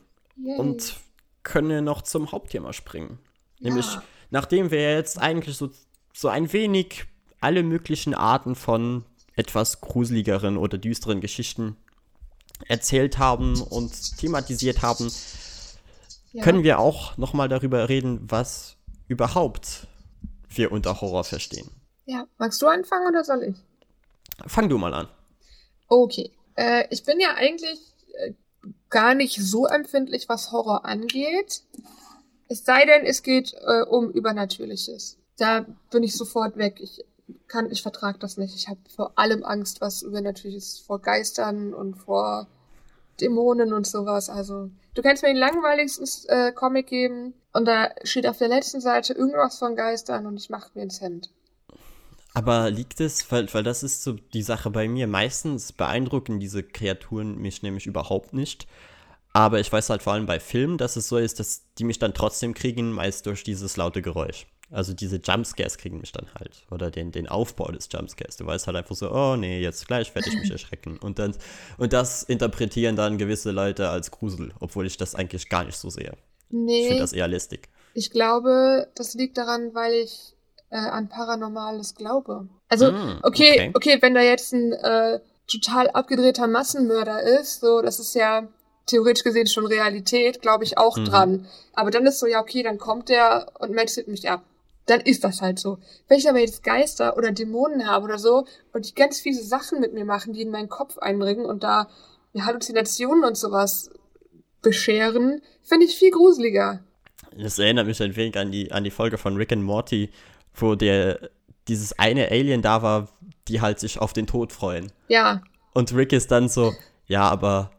und können noch zum Hauptthema springen. Nämlich, Ja. nachdem wir jetzt eigentlich so, so ein wenig alle möglichen Arten von etwas gruseligeren oder düsteren Geschichten erzählt haben und thematisiert haben, ja. können wir auch nochmal darüber reden, was überhaupt wir unter Horror verstehen. Ja. Magst du anfangen oder soll ich? Fang du mal an. Okay. Äh, ich bin ja eigentlich äh, gar nicht so empfindlich, was Horror angeht. Es sei denn, es geht äh, um Übernatürliches. Da bin ich sofort weg. Ich kann, ich vertrage das nicht. Ich habe vor allem Angst, was Übernatürliches, vor Geistern und vor Dämonen und sowas. Also, du kannst mir den langweiligsten äh, Comic geben und da steht auf der letzten Seite irgendwas von Geistern und ich mache mir ins Hemd. Aber liegt es, weil, weil das ist so die Sache bei mir, meistens beeindrucken diese Kreaturen mich nämlich überhaupt nicht. Aber ich weiß halt vor allem bei Filmen, dass es so ist, dass die mich dann trotzdem kriegen, meist durch dieses laute Geräusch. Also diese Jumpscares kriegen mich dann halt. Oder den, den Aufbau des Jumpscares. Du weißt halt einfach so, oh nee, jetzt gleich werde ich mich erschrecken. Und, dann, und das interpretieren dann gewisse Leute als Grusel, obwohl ich das eigentlich gar nicht so sehe. Ich Nee. finde das eher listig. Ich glaube, das liegt daran, weil ich äh, an Paranormales glaube. Also, Mm, okay, okay. okay, wenn da jetzt ein äh, total abgedrehter Massenmörder ist, so, das ist ja theoretisch gesehen schon Realität, glaube ich auch Mhm. dran. Aber dann ist so, ja, okay, dann kommt der und metzelt mich ab. Dann ist das halt so. Wenn ich aber jetzt Geister oder Dämonen habe oder so und die ganz fiese Sachen mit mir machen, die in meinen Kopf eindringen und da Halluzinationen und sowas bescheren, finde ich viel gruseliger. Das erinnert mich ein wenig an die, an die Folge von Rick and Morty, wo der dieses eine Alien da war, die halt sich auf den Tod freuen. Ja, Und Rick ist dann so, ja, aber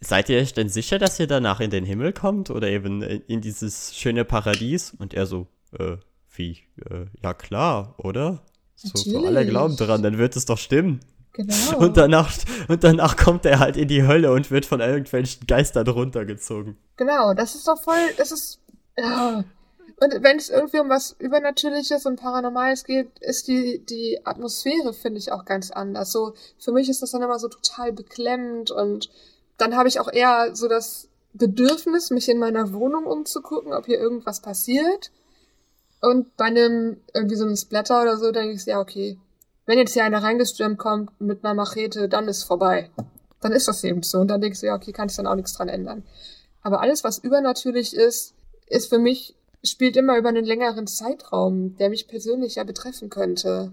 seid ihr euch denn sicher, dass ihr danach in den Himmel kommt oder eben in in dieses schöne Paradies? Und er so, äh, wie? Äh, ja klar, oder? So, so alle glauben dran, dann wird es doch stimmen. genau. Und danach, und danach kommt er halt in die Hölle und wird von irgendwelchen Geistern runtergezogen. Genau, das ist doch voll, das ist, ja. Und wenn es irgendwie um was Übernatürliches und Paranormales geht, ist die, die Atmosphäre, finde ich, auch ganz anders. So, für mich ist das dann immer so total beklemmend und dann habe ich auch eher so das Bedürfnis, mich in meiner Wohnung umzugucken, ob hier irgendwas passiert. Und bei einem, irgendwie so einem Splatter oder so, denke ich, ja, okay. Wenn jetzt hier einer reingestürmt kommt mit einer Machete, dann ist vorbei. Dann ist das eben so. Und dann denkst du, ja, okay, kann ich dann auch nichts dran ändern. Aber alles, was übernatürlich ist, ist für mich, spielt immer über einen längeren Zeitraum, der mich persönlich ja betreffen könnte.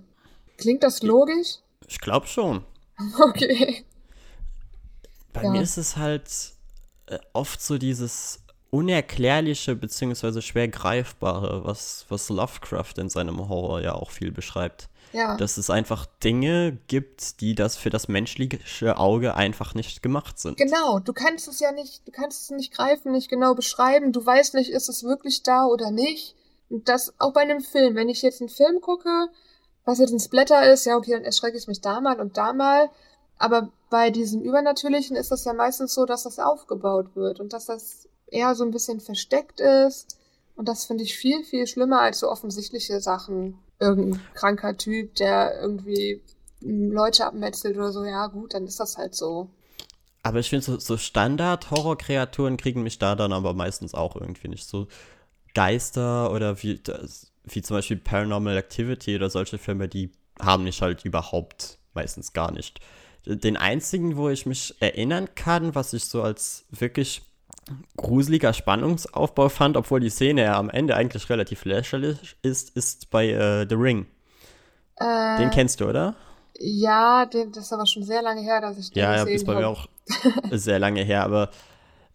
Klingt das logisch? Ich glaube schon. Okay. Bei Ja. mir ist es halt äh, oft so dieses unerklärliche beziehungsweise schwer greifbare, was, was Lovecraft in seinem Horror ja auch viel beschreibt. Ja. Dass es einfach Dinge gibt, die das für das menschliche Auge einfach nicht gemacht sind. Genau, du kannst es ja nicht, du kannst es nicht greifen, nicht genau beschreiben, du weißt nicht, ist es wirklich da oder nicht. Und das auch bei einem Film. Wenn ich jetzt einen Film gucke, was jetzt ein Splatter ist, ja, okay, dann erschrecke ich mich da mal und da mal. Aber bei diesem Übernatürlichen ist das ja meistens so, dass das aufgebaut wird und dass das eher so ein bisschen versteckt ist. Und das finde ich viel, viel schlimmer als so offensichtliche Sachen. Irgendein kranker Typ, der irgendwie Leute abmetzelt oder so, ja gut, dann ist das halt so. Aber ich finde, so, so Standard-Horror-Kreaturen kriegen mich da dann aber meistens auch irgendwie nicht. So Geister oder wie, das, wie zum Beispiel Paranormal Activity oder solche Filme, die haben mich halt überhaupt meistens gar nicht. Den einzigen, wo ich mich erinnern kann, was ich so als wirklich gruseliger Spannungsaufbau fand, obwohl die Szene ja am Ende eigentlich relativ lächerlich ist, ist bei äh, The Ring. Äh, Den kennst du, oder? Ja, den, das ist aber schon sehr lange her, dass ich den Ja, ja, gesehen ist bei mir habe. auch sehr lange her, aber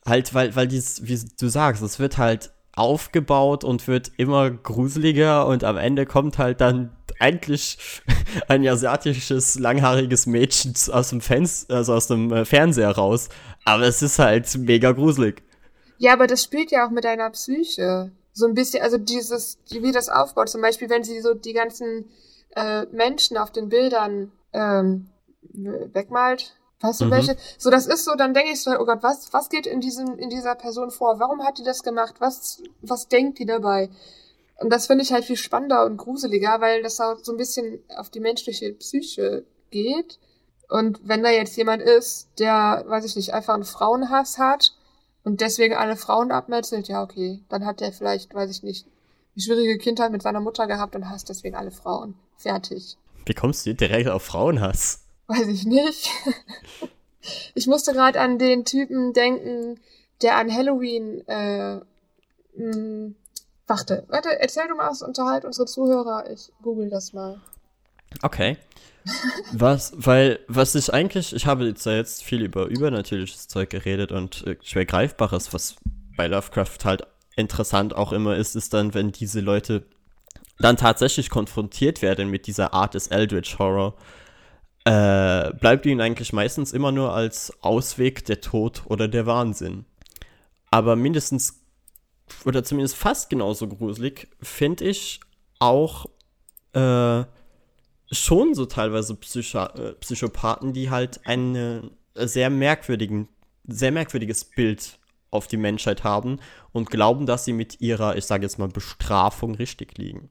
halt, weil, weil dies, wie du sagst, es wird halt aufgebaut und wird immer gruseliger und am Ende kommt halt dann eigentlich ein asiatisches, langhaariges Mädchen aus dem Fenster, also aus dem äh, Fernseher raus. Aber es ist halt mega gruselig. Ja, aber das spielt ja auch mit deiner Psyche. So ein bisschen, also dieses, wie das aufbaut, zum Beispiel, wenn sie so die ganzen äh, Menschen auf den Bildern ähm, wegmalt. Weißt du, Mhm. welche? So, das ist so, dann denke ich so, oh Gott, was, was geht in diesem, in dieser Person vor? Warum hat die das gemacht? Was, was denkt die dabei? Und das finde ich halt viel spannender und gruseliger, weil das auch so ein bisschen auf die menschliche Psyche geht. Und wenn da jetzt jemand ist, der, weiß ich nicht, einfach einen Frauenhass hat und deswegen alle Frauen abmetzelt, ja, okay, dann hat der vielleicht, weiß ich nicht, eine schwierige Kindheit mit seiner Mutter gehabt und hasst deswegen alle Frauen. Fertig. Wie kommst du direkt auf Frauenhass? Weiß ich nicht. Ich musste gerade an den Typen denken, der an Halloween, äh, mh, warte, warte, erzähl du mal was, unterhalt unsere Zuhörer, ich google das mal. Okay. Was, weil, was ich eigentlich, ich habe jetzt, jetzt viel über übernatürliches Zeug geredet und äh, schwer greifbares, was bei Lovecraft halt interessant auch immer ist, ist dann, wenn diese Leute dann tatsächlich konfrontiert werden mit dieser Art des Eldritch Horror, äh, bleibt ihnen eigentlich meistens immer nur als Ausweg der Tod oder der Wahnsinn. Aber mindestens oder zumindest fast genauso gruselig finde ich auch äh, schon so teilweise Psycho äh, Psychopathen, die halt ein sehr sehr merkwürdiges Bild auf die Menschheit haben und glauben, dass sie mit ihrer, ich sage jetzt mal, Bestrafung richtig liegen.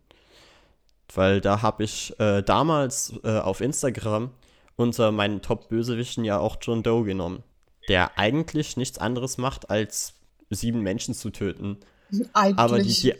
Weil da habe ich äh, damals äh, auf Instagram unter meinen Top-Bösewichten ja auch John Doe genommen, der eigentlich nichts anderes macht, als sieben Menschen zu töten. Eigentlich. Aber die, die,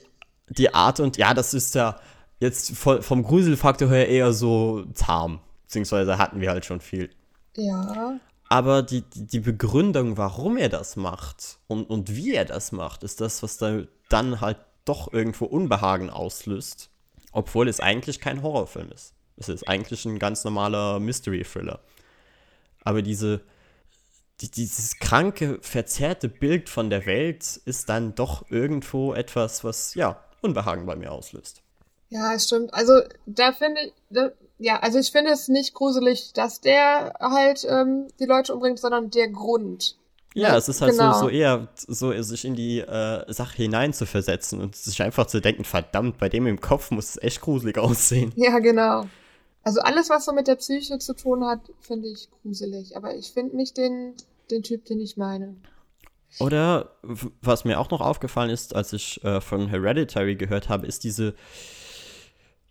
die Art und, ja, das ist ja jetzt vom Gruselfaktor her eher so zahm. Beziehungsweise hatten wir halt schon viel. Ja. Aber die, die, die Begründung, warum er das macht und, und wie er das macht, ist das, was da dann halt doch irgendwo Unbehagen auslöst. Obwohl es eigentlich kein Horrorfilm ist. Es ist eigentlich ein ganz normaler Mystery-Thriller. Aber diese, die, dieses kranke, verzerrte Bild von der Welt ist dann doch irgendwo etwas, was, ja, Unbehagen bei mir auslöst. Ja, stimmt. Also da finde ich, da, ja, also ich finde es nicht gruselig, dass der halt ähm, die Leute umbringt, sondern der Grund. Ja, Ja, es ist halt genau. so, so eher so, sich in die äh, Sache hinein zu versetzen und sich einfach zu denken, verdammt, bei dem im Kopf muss es echt gruselig aussehen. Ja, genau. Also alles, was so mit der Psyche zu tun hat, finde ich gruselig. Aber ich finde nicht den, den Typ, den ich meine. Oder was mir auch noch aufgefallen ist, als ich äh, von Hereditary gehört habe, ist diese,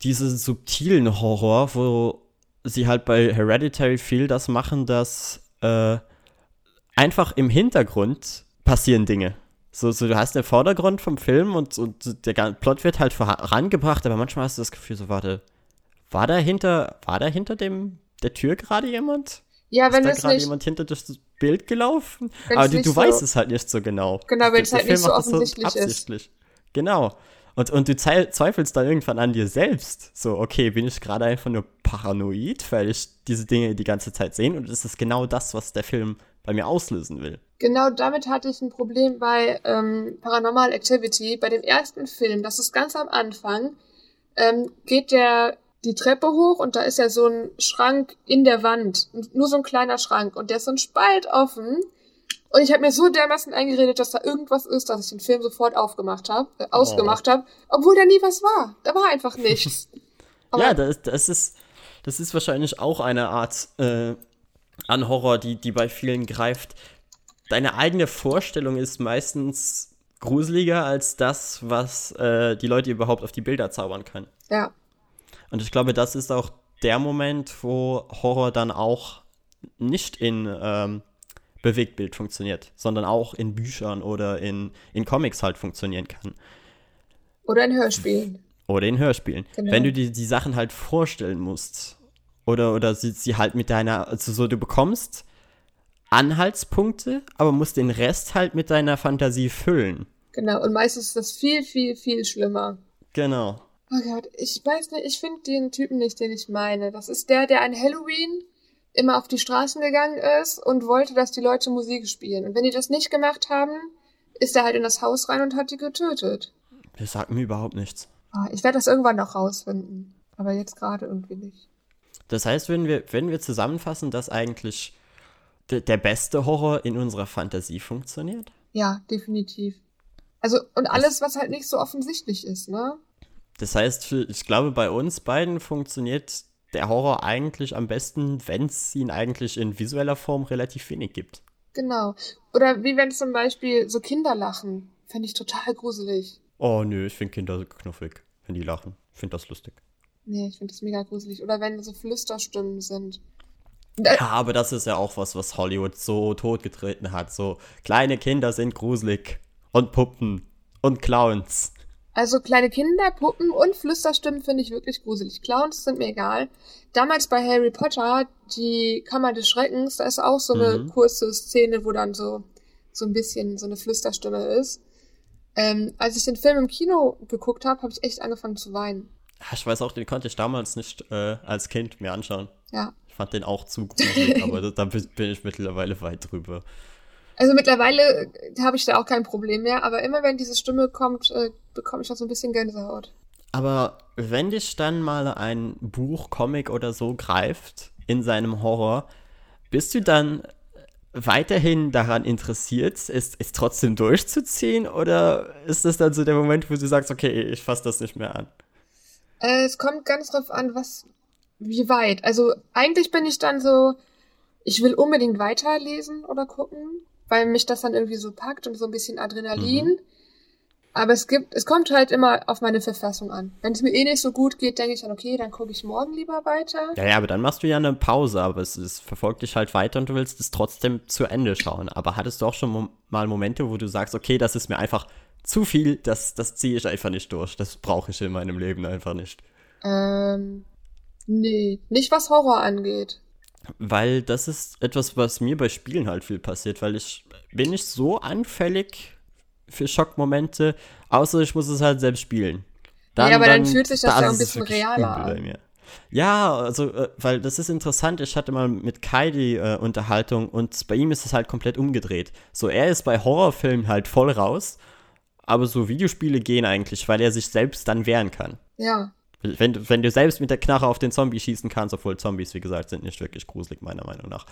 diese subtilen Horror, wo sie halt bei Hereditary viel das machen, dass äh, einfach im Hintergrund passieren Dinge. So, so, du hast den Vordergrund vom Film und, und der Plot wird halt vorangebracht, aber manchmal hast du das Gefühl, so, warte, war da hinter, war da hinter dem, der Tür gerade jemand? Ja, wenn ist da es gerade jemand hinter das Bild gelaufen? Wenn's Aber du, du so- weißt es halt nicht so genau. Genau, wenn's Der- halt der nicht Film so offensichtlich ist. absichtlich. Genau. Und, und du zweifelst dann irgendwann an dir selbst. So, okay, bin ich gerade einfach nur paranoid, weil ich diese Dinge die ganze Zeit sehe? Und ist es genau das, was der Film bei mir auslösen will? genau damit hatte ich ein Problem bei ähm, Paranormal Activity, bei dem ersten Film. Das ist ganz am Anfang. Ähm, geht der die Treppe hoch und da ist ja so ein Schrank in der Wand. Nur so ein kleiner Schrank. Und der ist so ein Spalt offen. Und ich habe mir so dermaßen eingeredet, dass da irgendwas ist, dass ich den Film sofort aufgemacht habe, äh, ausgemacht habe, obwohl da nie was war. Da war einfach nichts. Aber ja, das, das, ist, das ist wahrscheinlich auch eine Art äh, an Horror, die, die bei vielen greift. Deine eigene Vorstellung ist meistens gruseliger als das, was äh, die Leute überhaupt auf die Bilder zaubern können. ja, Und ich glaube, das ist auch der Moment, wo Horror dann auch nicht in ähm, Bewegtbild funktioniert, sondern auch in Büchern oder in, in Comics halt funktionieren kann. oder in Hörspielen. Oder in Hörspielen. Genau. Wenn du dir die Sachen halt vorstellen musst. Oder, oder sie, sie halt mit deiner, also so, du bekommst Anhaltspunkte, aber musst den Rest halt mit deiner Fantasie füllen. Genau. Und meistens ist das viel, viel, viel schlimmer. Genau. Oh Gott, ich weiß nicht, ich finde den Typen nicht, den ich meine. Das ist der, der an Halloween immer auf die Straßen gegangen ist und wollte, dass die Leute Musik spielen. Und wenn die das nicht gemacht haben, ist er halt in das Haus rein und hat die getötet. Das sagt mir überhaupt nichts. Ah, ich werde das irgendwann noch rausfinden. Aber jetzt gerade irgendwie nicht. Das heißt, wenn wir, wenn wir zusammenfassen, dass eigentlich de, der beste Horror in unserer Fantasie funktioniert? Ja, definitiv. Also, und alles, was halt nicht so offensichtlich ist, ne? Das heißt, ich glaube, bei uns beiden funktioniert der Horror eigentlich am besten, wenn es ihn eigentlich in visueller Form relativ wenig gibt. Genau. Oder wie wenn zum Beispiel so Kinder lachen. Fände ich total gruselig. Oh nö, ich finde Kinder knuffig, wenn die lachen. Ich finde das lustig. Nee, ich finde das mega gruselig. Oder wenn so Flüsterstimmen sind. Ja, aber das ist ja auch was, was Hollywood so totgetreten hat. So kleine Kinder sind gruselig. Und Puppen. Und Clowns. Also kleine Kinder, Puppen und Flüsterstimmen finde ich wirklich gruselig. Clowns sind mir egal. Damals bei Harry Potter, die Kammer des Schreckens, da ist auch so eine mhm. kurze Szene, wo dann so, so ein bisschen so eine Flüsterstimme ist. Ähm, als ich den Film im Kino geguckt habe, habe ich echt angefangen zu weinen. Ich weiß auch, den konnte ich damals nicht äh, als Kind mir anschauen. Ja. Ich fand den auch zu gruselig, aber da bin ich mittlerweile weit drüber. Also mittlerweile äh, habe ich da auch kein Problem mehr, aber immer wenn diese Stimme kommt, äh, bekomme ich auch so ein bisschen Gänsehaut. Aber wenn dich dann mal ein Buch, Comic oder so greift in seinem Horror, bist du dann weiterhin daran interessiert, es, es trotzdem durchzuziehen? Oder ist das dann so der Moment, wo du sagst, okay, ich fasse das nicht mehr an? Äh, es kommt ganz drauf an, was, wie weit. Also eigentlich bin ich dann so, ich will unbedingt weiterlesen oder gucken weil mich das dann irgendwie so packt und so ein bisschen Adrenalin. Mhm. Aber es gibt, es kommt halt immer auf meine Verfassung an. Wenn es mir eh nicht so gut geht, denke ich dann, okay, dann gucke ich morgen lieber weiter. Ja, ja, aber dann machst du ja eine Pause, aber es, es verfolgt dich halt weiter und du willst es trotzdem zu Ende schauen. Aber hattest du auch schon mo mal Momente, wo du sagst, okay, das ist mir einfach zu viel, das, das ziehe ich einfach nicht durch. Das brauche ich in meinem Leben einfach nicht. Ähm, nee, nicht was Horror angeht. Weil das ist etwas, was mir bei Spielen halt viel passiert, weil ich bin nicht so anfällig für Schockmomente, außer ich muss es halt selbst spielen. Dann, ja, aber dann, dann fühlt sich das ja ein bisschen realer an. Ja, also, äh, weil das ist interessant. Ich hatte mal mit Kai die äh, Unterhaltung und bei ihm ist es halt komplett umgedreht. So, er ist bei Horrorfilmen halt voll raus, aber so Videospiele gehen eigentlich, weil er sich selbst dann wehren kann. Ja. Wenn, wenn du selbst mit der Knarre auf den Zombie schießen kannst, obwohl Zombies, wie gesagt, sind nicht wirklich gruselig, meiner Meinung nach,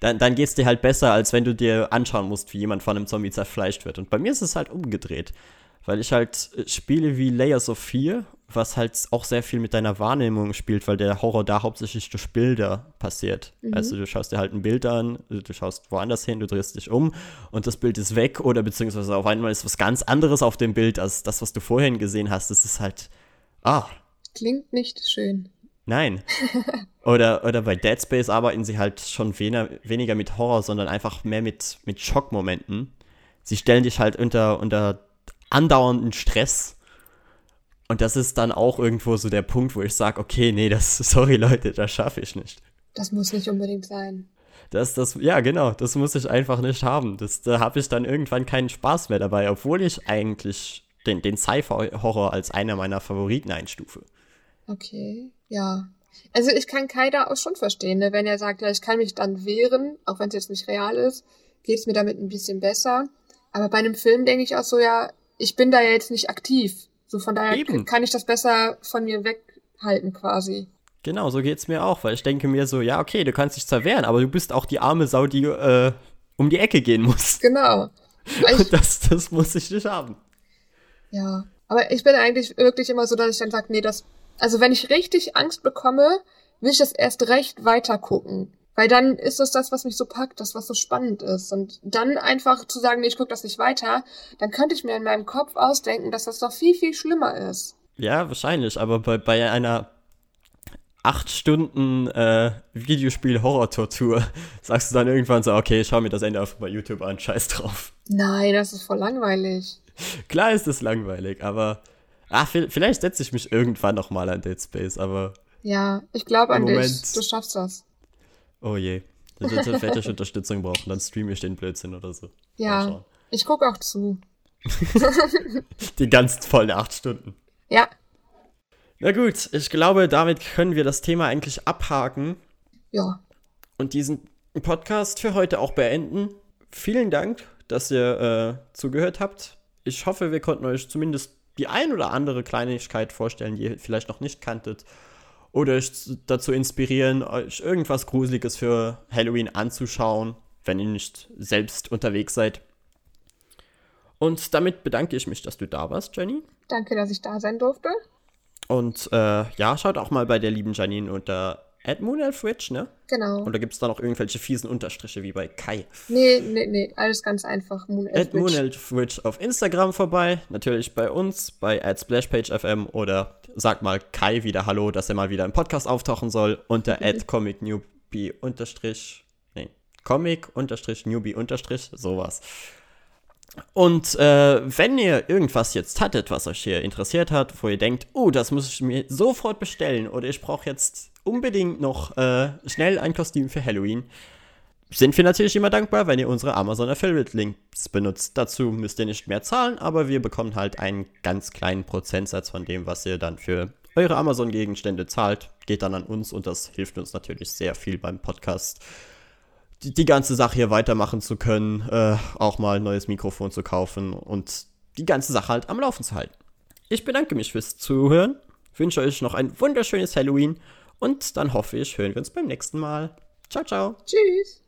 dann, dann geht es dir halt besser, als wenn du dir anschauen musst, wie jemand von einem Zombie zerfleischt wird. Und bei mir ist es halt umgedreht. Weil ich halt äh, Spiele wie Layers of Fear, was halt auch sehr viel mit deiner Wahrnehmung spielt, weil der Horror da hauptsächlich durch Bilder passiert. Mhm. Also du schaust dir halt ein Bild an, du schaust woanders hin, du drehst dich um und das Bild ist weg oder beziehungsweise auf einmal ist was ganz anderes auf dem Bild als das, was du vorhin gesehen hast. Das ist halt, ah, Klingt nicht schön. Nein. Oder, oder bei Dead Space arbeiten sie halt schon weniger, weniger mit Horror, sondern einfach mehr mit, mit Schockmomenten. Sie stellen dich halt unter, unter andauernden Stress. Und das ist dann auch irgendwo so der Punkt, wo ich sage, okay, nee, das, sorry Leute, das schaffe ich nicht. Das muss nicht unbedingt sein. Das, das, ja, genau, das muss ich einfach nicht haben. Das, da habe ich dann irgendwann keinen Spaß mehr dabei, obwohl ich eigentlich den, den Sci-Fi-Horror als einer meiner Favoriten einstufe. Okay, ja. Also ich kann Kai da auch schon verstehen, ne? wenn er sagt, ja, ich kann mich dann wehren, auch wenn es jetzt nicht real ist, geht es mir damit ein bisschen besser. Aber bei einem Film denke ich auch so, ja, ich bin da ja jetzt nicht aktiv. So von daher Eben. kann ich das besser von mir weghalten quasi. Genau, so geht's mir auch, weil ich denke mir so, ja, okay, du kannst dich zwar wehren, aber du bist auch die arme Sau, die äh, um die Ecke gehen muss. Genau. Und das, das muss ich nicht haben. Ja, aber ich bin eigentlich wirklich immer so, dass ich dann sage, nee, das also wenn ich richtig Angst bekomme, will ich das erst recht weiter gucken. Weil dann ist das das, was mich so packt, das, was so spannend ist. Und dann einfach zu sagen, nee, ich gucke das nicht weiter, dann könnte ich mir in meinem Kopf ausdenken, dass das doch viel, viel schlimmer ist. Ja, wahrscheinlich. Aber bei, bei einer acht Stunden äh, Videospiel-Horror-Tortur sagst du dann irgendwann so, okay, ich schau mir das Ende einfach bei YouTube an, scheiß drauf. Nein, das ist voll langweilig. Klar ist es langweilig, aber Ah, vielleicht setze ich mich irgendwann noch mal an Dead Space, aber. Ja, ich glaube an Moment, dich. Du schaffst das. Oh je. Ich werde ich Unterstützung brauchen, dann streame ich den Blödsinn oder so. Ja, ich gucke auch zu. Die ganz vollen acht Stunden. Ja. Na gut, ich glaube, damit können wir das Thema eigentlich abhaken. Ja. Und diesen Podcast für heute auch beenden. Vielen Dank, dass ihr äh, zugehört habt. Ich hoffe, wir konnten euch zumindest die ein oder andere Kleinigkeit vorstellen, die ihr vielleicht noch nicht kanntet. Oder euch dazu inspirieren, euch irgendwas Gruseliges für Halloween anzuschauen, wenn ihr nicht selbst unterwegs seid. Und damit bedanke ich mich, dass du da warst, Jenny. Danke, dass ich da sein durfte. Und äh, ja, schaut auch mal bei der lieben Janine unter At Moonelfwitch, ne? Genau. Oder gibt es da noch irgendwelche fiesen Unterstriche wie bei Kai? Nee, nee, nee, alles ganz einfach. At Moonelfwitch auf Instagram vorbei, natürlich bei uns, bei at SplashPageFM oder sag mal Kai wieder Hallo, dass er mal wieder im Podcast auftauchen soll, unter mhm. at ComicNewbie unterstrich, nee, Comic unterstrich Newbie unterstrich, sowas. Und äh, wenn ihr irgendwas jetzt hattet, was euch hier interessiert hat, wo ihr denkt, oh, das muss ich mir sofort bestellen oder ich brauche jetzt unbedingt noch äh, schnell ein Kostüm für Halloween, sind wir natürlich immer dankbar, wenn ihr unsere Amazon Affiliate Links benutzt. Dazu müsst ihr nicht mehr zahlen, aber wir bekommen halt einen ganz kleinen Prozentsatz von dem, was ihr dann für eure Amazon-Gegenstände zahlt, geht dann an uns und das hilft uns natürlich sehr viel beim Podcast die, die ganze Sache hier weitermachen zu können, äh, auch mal ein neues Mikrofon zu kaufen und die ganze Sache halt am Laufen zu halten. Ich bedanke mich fürs Zuhören, wünsche euch noch ein wunderschönes Halloween und dann hoffe ich, hören wir uns beim nächsten Mal. Ciao, ciao. Tschüss.